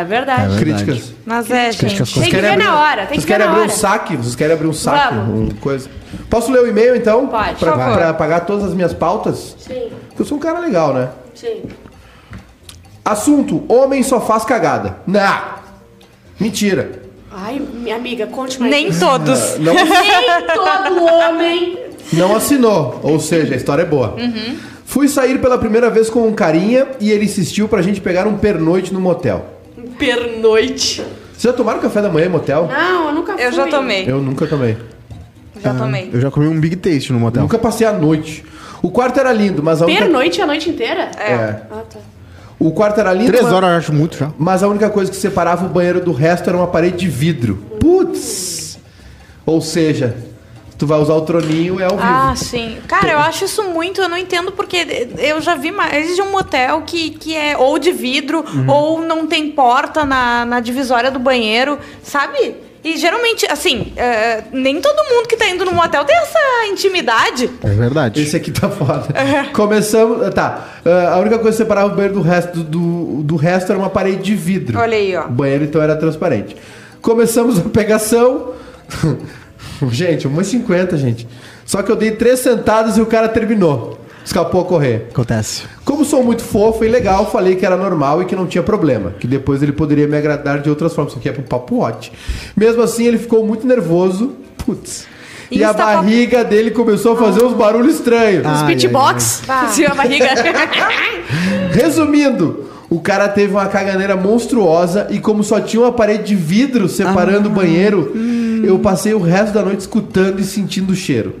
É verdade. Críticas. Mas é, gente. Críticas Tem que ver abrir, na hora, tem vocês que ver querem na abrir hora. um saque? Vocês querem abrir um saque? Vamos. Um coisa. Posso ler o e-mail então? Pode. Pra, Por favor. pra pagar todas as minhas pautas? Sim, Porque eu sou um cara legal, né? sim. Assunto: Homem só faz cagada. Não. Mentira. Ai, minha amiga, conte mais. Nem todos. Não, Nem todo homem. não assinou. Ou seja, a história é boa. Fui sair pela primeira vez com um carinha e ele insistiu pra gente pegar um pernoite no motel. Pernoite. Vocês já tomaram café da manhã em motel? Não, eu nunca fui. Eu já tomei. Eu nunca tomei. Já tomei. Eu já comi um Big Taste no motel. Nunca passei a noite. O quarto era lindo, mas a única... Pernoite a noite inteira? É. Ah, tá. O quarto era lindo, Três mas... horas eu acho muito já. mas a única coisa que separava o banheiro do resto era uma parede de vidro. Putz! Ou seja, tu vai usar o troninho é ao vivo. Ah, sim. Cara, eu acho isso muito, eu não entendo porque eu já vi mais de um motel que, que é ou de vidro Uhum. ou não tem porta na, na divisória do banheiro, sabe? E geralmente, assim, é, nem todo mundo que tá indo no motel tem essa intimidade. É verdade. Esse aqui tá foda. Começamos. Tá. ah, A única coisa que separava o banheiro do resto do, do, do resto era uma parede de vidro. Olha aí, ó. O banheiro então era transparente. Começamos a pegação. gente, 1,50, gente. Só que eu dei três sentadas e o cara terminou. Escapou a correr. Acontece. Como sou muito fofo e legal, falei que era normal e que não tinha problema. Que depois ele poderia me agradar de outras formas. Isso aqui é pro papo hot. Mesmo assim, ele ficou muito nervoso. Putz. E, E a está barriga dele começou a fazer uns barulhos estranhos. Os beatbox. Assim, a barriga. Resumindo, o cara teve uma caganeira monstruosa e como só tinha uma parede de vidro separando o banheiro, eu passei o resto da noite escutando e sentindo o cheiro.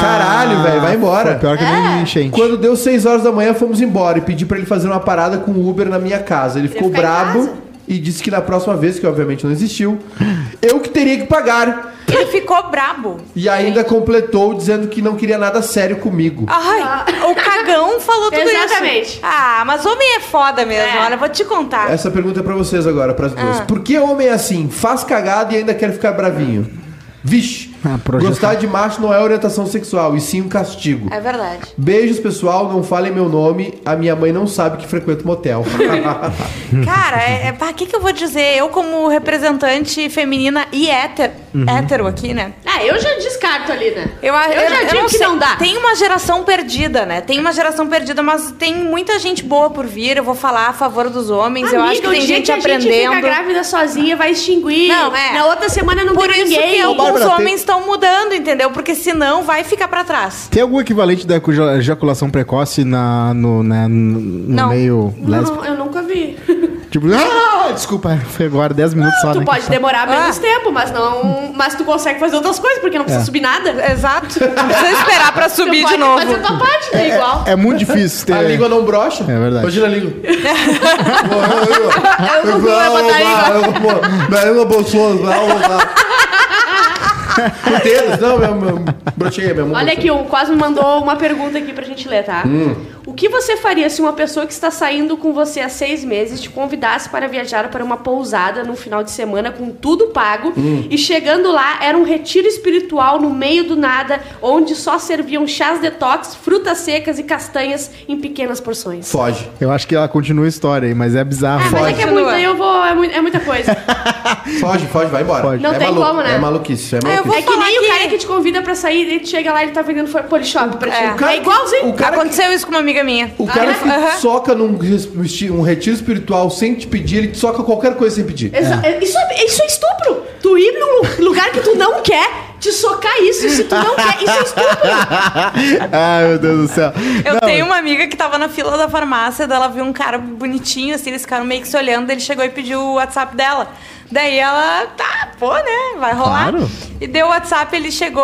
Caralho, velho, vai embora. Foi pior que nem enchente. Quando deu 6 horas da manhã, fomos embora e pedi pra ele fazer uma parada com o Uber na minha casa. Ele ficou brabo casa? E disse que na próxima vez, que obviamente não existiu, eu que teria que pagar. Ele ficou brabo. E ainda completou dizendo que não queria nada sério comigo. Ai, o cagão falou tudo isso. Exatamente. Ah, mas homem é foda mesmo. É. Olha, vou te contar. Essa pergunta é pra vocês agora, pras duas. Ah. Por que homem é assim? Faz cagada e ainda quer ficar bravinho? Vixe, Ah. gostar de macho não é orientação sexual, e sim um castigo. É verdade. Beijos, pessoal. Não falem meu nome. A minha mãe não sabe que frequento motel. Cara, é, é, pra que que eu vou dizer? Eu, como representante feminina e hétero, hétero aqui, né? Ah, eu já descarto ali, né? Eu, Eu já digo que não dá. Tem uma geração perdida, né? Tem uma geração perdida, mas tem muita gente boa por vir. Eu vou falar a favor dos homens. eu acho que tem gente que a aprendendo. gente fica grávida sozinha vai extinguir. Não, é. Na outra semana não Por tem isso ninguém. que alguns homens estão mudando, entendeu? Porque senão vai ficar pra trás. Tem algum equivalente da ejacu- ejaculação precoce na, no, né, no, no Não. meio lésbico? Não, eu nunca vi. Tipo, ah, desculpa, foi agora 10 minutos só, tu né? pode demorar menos Ah. tempo, mas não. Mas tu consegue fazer outras coisas, porque não precisa É. subir nada. Exato. Não precisa esperar pra subir tu de pode novo. fazer tua parte, né? Igual. É muito difícil ter... A língua não brocha? É verdade. Imagina a língua. Eu não vou botar a língua. Bolsosa. Com dedos. Não, meu, meu, brochei, meu Olha aqui, o Quase me mandou uma pergunta aqui pra gente ler, tá? Hum. O que você faria se uma pessoa que está saindo com você há seis meses te convidasse para viajar para uma pousada no final de semana com tudo pago Hum. e chegando lá era um retiro espiritual no meio do nada, onde só serviam chás detox, frutas secas e castanhas em pequenas porções? Foge. Eu acho que ela continua a história aí, mas é bizarro. Ah, mas é que é, muito, eu vou, é, muito- é muita coisa. Foge, foge, vai embora. Foge. Não é tem maluco, como, né? É maluquice, é Ah, maluquice. vou é que nem o que- cara que te convida pra sair e chega lá e ele tá vendendo polishop pra ti. É. É, O igualzinho. o cara que- Aconteceu isso com uma amiga minha. O cara que Aham. soca num res- um retiro espiritual sem te pedir, ele te soca qualquer coisa sem pedir. Exa- Isso, é, isso é estupro. Tu ir num lugar que tu não quer, te socar isso. Se tu não quer, isso é estupro. Ai, meu Deus do céu. Eu Não, tenho uma amiga que tava na fila da farmácia, daí ela viu um cara bonitinho, assim, eles ficaram meio que se olhando, ele chegou e pediu o WhatsApp dela. Daí ela, tá, pô, né, vai rolar. Claro. E deu o WhatsApp, ele chegou,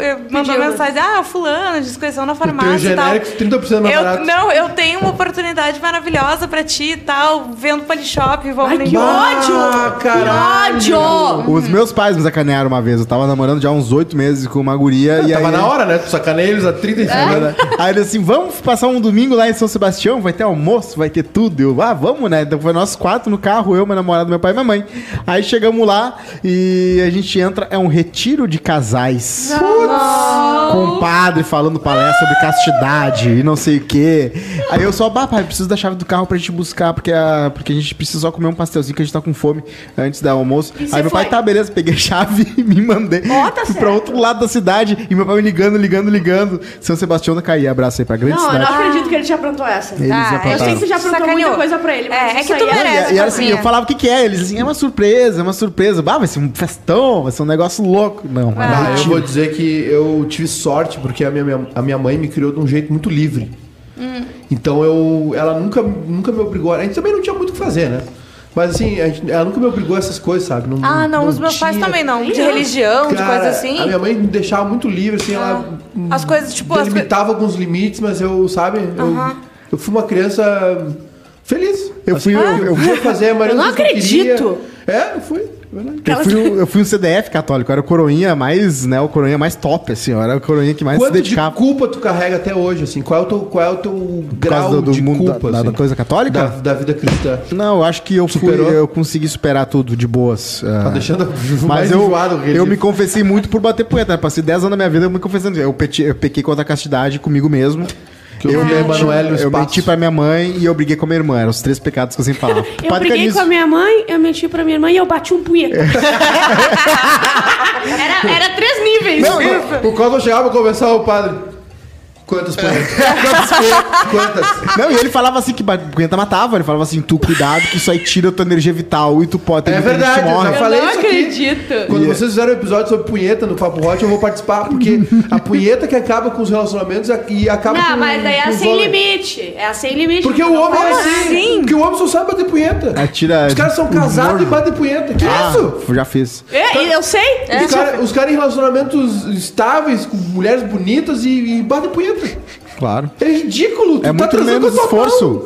eh, mandou Pediu, né? mensagem, ah, fulano, desconheceu na farmácia e tal. genérico 30% mais Eu, barato. não, eu tenho uma oportunidade maravilhosa pra ti e tal, vendo Polishop, vamos Ai, no que embora. ódio! Ah, caralho. Que ódio! Os meus pais me sacanearam uma vez. Eu tava namorando já há uns oito meses com uma guria. e Tava aí, na hora, né? Tu sacaneia eles há 35 anos. Aí ele assim, vamos passar um domingo lá em São Sebastião, vai ter almoço, vai ter tudo. Eu, ah, vamos, né? Então foi nós quatro no carro, eu, meu namorado, meu pai e minha mãe. Aí chegamos lá e a gente entra, é um retiro de casais. Com um padre falando palestra sobre castidade e não sei o quê. Aí eu só, bah, pai, preciso da chave do carro pra gente buscar, porque a, porque a gente precisa só comer um pastelzinho que a gente tá com fome antes do almoço. E Aí meu pai, foi? tá, beleza, peguei a chave e me mandei. Ó, tá pra outro lado da cidade e meu pai me ligando, ligando, ligando. São Sebastião da Caí, abraço aí pra grande Não, eu cidade. não acredito que ele te aprontou essa. Eles Ah, Eu sei que você já aprontou muita coisa pra ele, mas É, é que aí tu Não, e- merece, e, era assim, Fabinha. eu falava o que que é, eles assim, é uma surpresa, é uma surpresa. Bah, vai ser um festão, vai ser um negócio louco. Não, é Ah, eu vou dizer que eu tive sorte porque a minha, minha- a minha mãe me criou de um jeito muito livre. Hum. Então eu, ela nunca, nunca me obrigou. A gente também não tinha muito o que fazer, né? Mas assim, gente- ela nunca me obrigou a essas coisas, sabe? Ah, não, os meus pais tinha- também não. De Não. religião, de Cara, coisa assim. A minha mãe me deixava muito livre, assim, ela. As coisas, tipo, as coi- Delimitava alguns limites, mas eu, sabe? Eu, eu fui uma criança feliz. Eu fui- eu- eu- podia fazer a maioria Eu não coisas que eu acredito. queria. É. Eu fui, eu fui um CDF católico, eu era o coroinha mais, né, o coroinha mais top, assim, era o coroinha que mais se Quanto de dedicava. culpa tu carrega até hoje, assim? Qual é o teu, qual é o teu grau do, do de mundo culpa, da, assim? da coisa católica? da, da vida cristã? Não, eu acho que eu fui, eu consegui superar tudo de boas. Tá ah, deixando Mas mais eu, enjoado eu me confessei muito por bater punheta. né? Passei 10 anos da minha vida eu me confessando. Eu, peti- eu pequei contra a castidade comigo mesmo. Que eu vi a Emanuele no eu menti pra minha mãe e eu briguei com a minha irmã. Eram os três pecados que eu sempre falava. Eu Padre briguei com a minha mãe, eu menti pra minha irmã e eu bati um punheta. era, era três níveis. Não, o Cosmo chegava pra conversar o padre. Quantas punhetas? Quantas punhetas? Quantas? Não, e ele falava assim que punheta matava. Ele falava assim: tu cuidado que isso aí tira a tua energia vital e tu pode ter É verdade, eu morre. já Eu falei não isso aqui. acredito. Quando vocês fizeram um episódio sobre punheta no Papo Hot, eu vou participar, porque a punheta que acaba com os relacionamentos e acaba com Não, mas daí é sem limite. É a sem limite. Porque o Não homem é assim. O homem só sabe bater punheta. É, tira Os caras são casados e batem punheta. Que Ah, isso? eu já fiz. É, eu sei. Os caras cara em relacionamentos estáveis, com mulheres bonitas e, e batem punheta. Claro. É ridículo. Tu É muito menos com a tua esforço.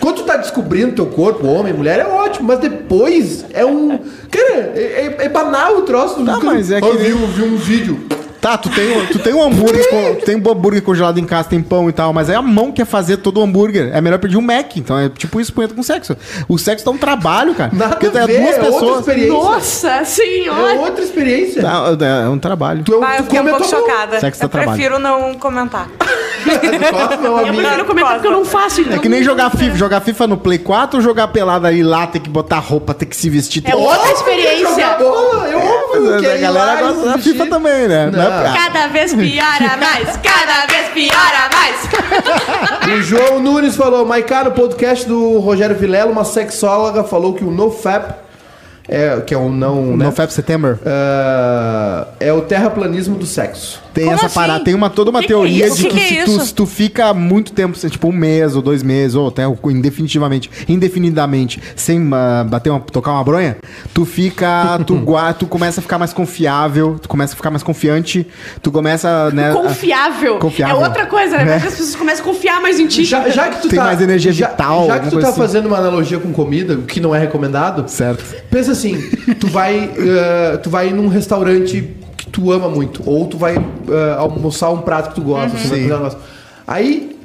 Quando tu tá descobrindo teu corpo, homem, mulher, é ótimo. Mas depois é um... Cara, é, é- é banal o troço. Tá, Cara, mas é eu que vi, nem- um- vi um vídeo. Tá, tu tem, tu tem um hambúrguer, co- tu tem um hambúrguer congelado em casa, tem pão e tal, mas é a mão que quer fazer todo o hambúrguer. É melhor pedir um Mac. Então é tipo isso punheta com sexo. O sexo dá um trabalho, cara. Nada porque a tem ver, duas é outra pessoas. experiência. Nossa É senhora. outra experiência. Tá, é um trabalho. Tu, é Ah, eu fiquei um a pouco chocada. Sexo dá eu trabalho. prefiro não comentar. Não, Eu prefiro comentar porque eu não faço. Então É que nem jogar FIFA. Jogar FIFA no Play 4 ou jogar pelada ali lá, ter que botar roupa, ter que se vestir. É outra é experiência. bola, é Mas que a é galera gosta da. FIFA também, né? É Não. Pra- Cada vez piora mais. Cada vez piora mais. O João Nunes falou, Maiká, no podcast do Rogério Vilela, uma sexóloga falou que o NoFap, é, que é um não, né? No Fab September. Ah, é o terraplanismo do sexo. Tem Como essa assim? parada, tem uma, toda uma Que que é teoria isso? de Que que, que é se, tu, se tu fica muito tempo, tipo um mês ou dois meses, ou até indefinitivamente, indefinidamente, sem ah, bater uma, tocar uma bronha, tu fica, tu, gua- tu começa a ficar mais confiável, tu começa a ficar mais confiante, tu começa, né... a- Confiável. Confiável. É outra coisa, né? É. Porque as pessoas começam a confiar mais em ti. Já, já que tu Tem tá, mais energia já- vital, Já, que tu tá assim. fazendo uma analogia com comida, o que não é recomendado, Certo. pensa assim, tu vai, eh, tu vai num restaurante que tu ama muito, ou tu vai eh, almoçar um prato que tu gosta, assim, um negócio. Aí,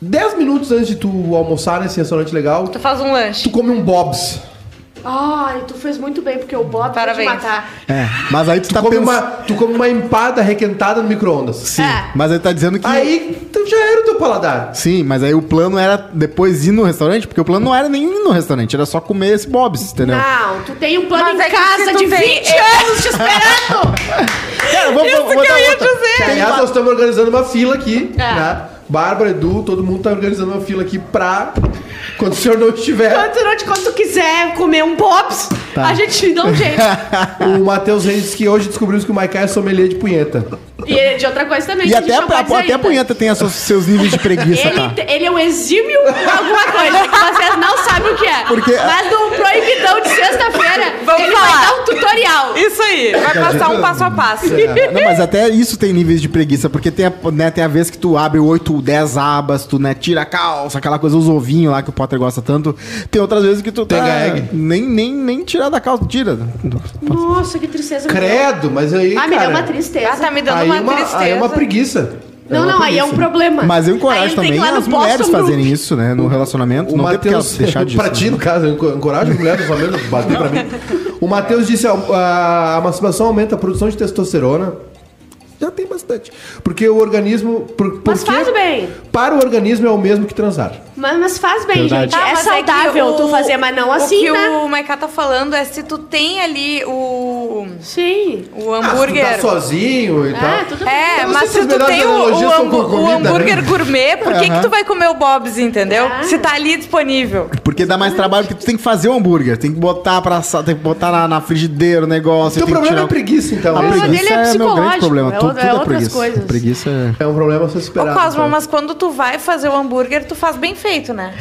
10 minutos antes de tu almoçar nesse restaurante legal, Tu faz um lanche. tu come um Bob's. Ai, tu fez muito bem, porque o Bob vai te Parabéns. matar. É, mas aí tu, Tu, tá come pensando... uma, tu come uma empada requentada no micro-ondas. Sim, É. mas aí tá dizendo que... Aí, tu já era o teu paladar. Sim, mas aí o plano era depois ir no restaurante, porque o plano não era nem ir no restaurante, era só comer esse Bob's, entendeu? Não, tu tem um plano Mas em é que casa tu de tem- 20 anos te esperando. Cara, vou, Isso vou, vou que dar eu ia outra. dizer. Que, aliás, nós estamos organizando uma fila aqui, É. né? Bárbara, Edu, todo mundo tá organizando uma fila aqui pra. Quando o senhor não estiver. Quando não, quando tu quiser comer um Bob's, Tá. a gente dá um jeito. o Matheus Reis disse que hoje descobrimos que o Maiká é sommelier de punheta. E ele- de outra coisa também. E que até, a, dizer até a punheta tem seus- seus níveis de preguiça, Ele, tá? ele é um exímio alguma coisa que vocês não sabem o que é. Porque- Mas no proibidão de sexta-feira, Vamos ele falar. vai dar um tutorial. Isso aí, vai passar um passo a passo. É, Não, mas até isso tem níveis de preguiça, porque tem a, né, tem a vez que tu abre 8, 10 abas, tu né, tira a calça, aquela coisa, os ovinhos lá que o Potter gosta tanto. Tem outras vezes que tu tá, Pega egg. nem, nem, nem tirar da calça, tira. Nossa, que tristeza. Credo, mas aí. Ah, me cara, deu uma tristeza. Ah, tá me dando aí uma uma, tristeza. Aí é uma preguiça. Não, uma não, aí é um problema. Mas eu encorajo tem também as mulheres Boston fazerem Group. isso, né, no relacionamento. O não tem porque Matheus, elas deixar disso. pra ti, né? no caso, eu enco- encorajo as mulheres a bater pra mim. O Matheus disse: a, a, a masturbação aumenta a produção de testosterona. Já tem bastante. Porque o organismo. Por, Mas porque faz bem. Para o organismo é o mesmo que transar. Mas, mas faz bem, Verdade. gente. Tá, é mas saudável que tu fazer, mas não assim, O que né? o Maiká tá falando é se tu tem ali o, Sim. o Ah, se tu hambúrguer. tá sozinho e Ah, tal. tudo bem. É, Eu não mas se tu tem o, o, hambú- o comida, né? hambúrguer gourmet, por que, que tu vai comer o Bob's, entendeu? Ah. Se tá ali disponível. Porque dá mais trabalho, porque tu tem que fazer o hambúrguer, tem que botar pra assar, tem que botar na, na frigideira o negócio. Teu problema tirar é o- preguiça, então. A O preguiça dele é é, meu grande psicológico, problema. é tudo, é é outras preguiça. coisas. Preguiça é... É um problema a ser Ô. Cosmo, então. mas quando tu vai fazer o hambúrguer, tu faz bem feito, né?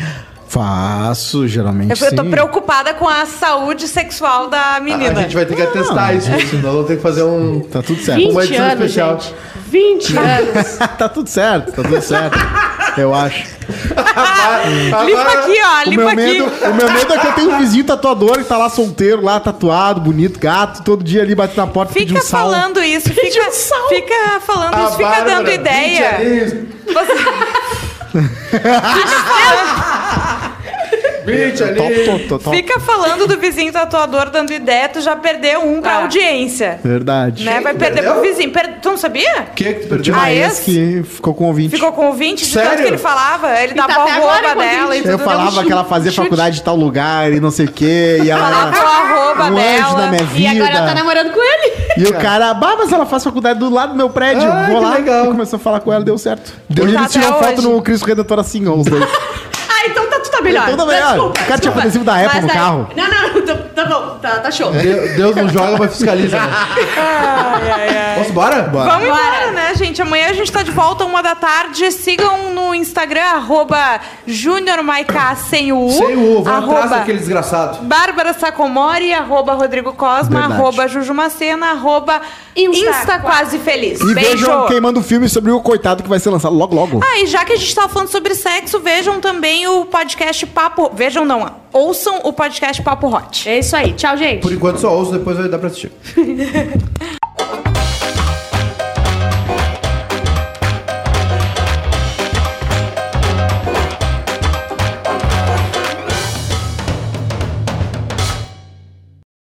Faço, geralmente Eu, eu tô sim. preocupada com a saúde sexual da menina. A gente vai ter que atestar isso, senão vamos ter que fazer um. Tá tudo certo. 20 Uma edição anos, especial. gente. 20 anos. tá tudo certo, tá tudo certo. Eu acho. Limpa aqui, ó. O Limpa meu, aqui. medo, o meu medo é que eu tenho um vizinho tatuador que tá lá solteiro, lá tatuado, bonito, gato, todo dia ali bate na porta Fica um sal. falando isso, fica, fica falando A isso, fica Bárbara, dando ideia. 20 ali, Você 20 ali. Top, top, top, top. fica falando do vizinho tatuador dando ideia, tu já perdeu um pra Ah. audiência. Verdade. Né? Vai perder perdeu? pro vizinho. Per- Tu não sabia? O que que tu perdeu? uma Ah, ex esse? que ficou com ouvinte. Ficou com ouvinte de tanto Sério? que ele falava, ele dava tá o até agora arroba com dela e tudo. Eu falava que ela fazia chute. faculdade em tal lugar e não sei o quê. E ela Falava o arroba um anjo dela. na minha E vida. agora ela tá namorando com ele. E o cara, bah, mas ela faz faculdade do lado do meu prédio. Ah, Vou que lá. legal. E começou a falar com ela, deu certo. Deu hoje tá eles tiram foto no Cristo Redentor assim, ó, os dois. Ah, então tá, tu tá melhor. Então melhor. Desculpa, O cara tinha adesivo da Apple Mas no daí- carro. Não, não, não, tá, tá bom, tá, tá show. Deus Deus não joga, mas fiscaliza. Né? Posso bora? Vamos Bora. embora, né, gente? Amanhã a gente tá de volta uma da tarde. Sigam no Instagram, arroba JuniorMaiká sem o U. Sem o U, vão atrás daquele desgraçado. Bárbara Sacomori, arroba Rodrigo Cosma, Verdade. arroba Jujumacena, arroba Insta, Insta Quase Feliz. E Beijo! vejam queimando o filme sobre o coitado que vai ser lançado logo, logo. Ah, e já que a gente tava falando sobre sexo, vejam também o podcast Papo... Vejam não, ouçam o podcast Papo Hot. É isso aí. Tchau, gente. Por enquanto só ouço, depois vai dar pra assistir.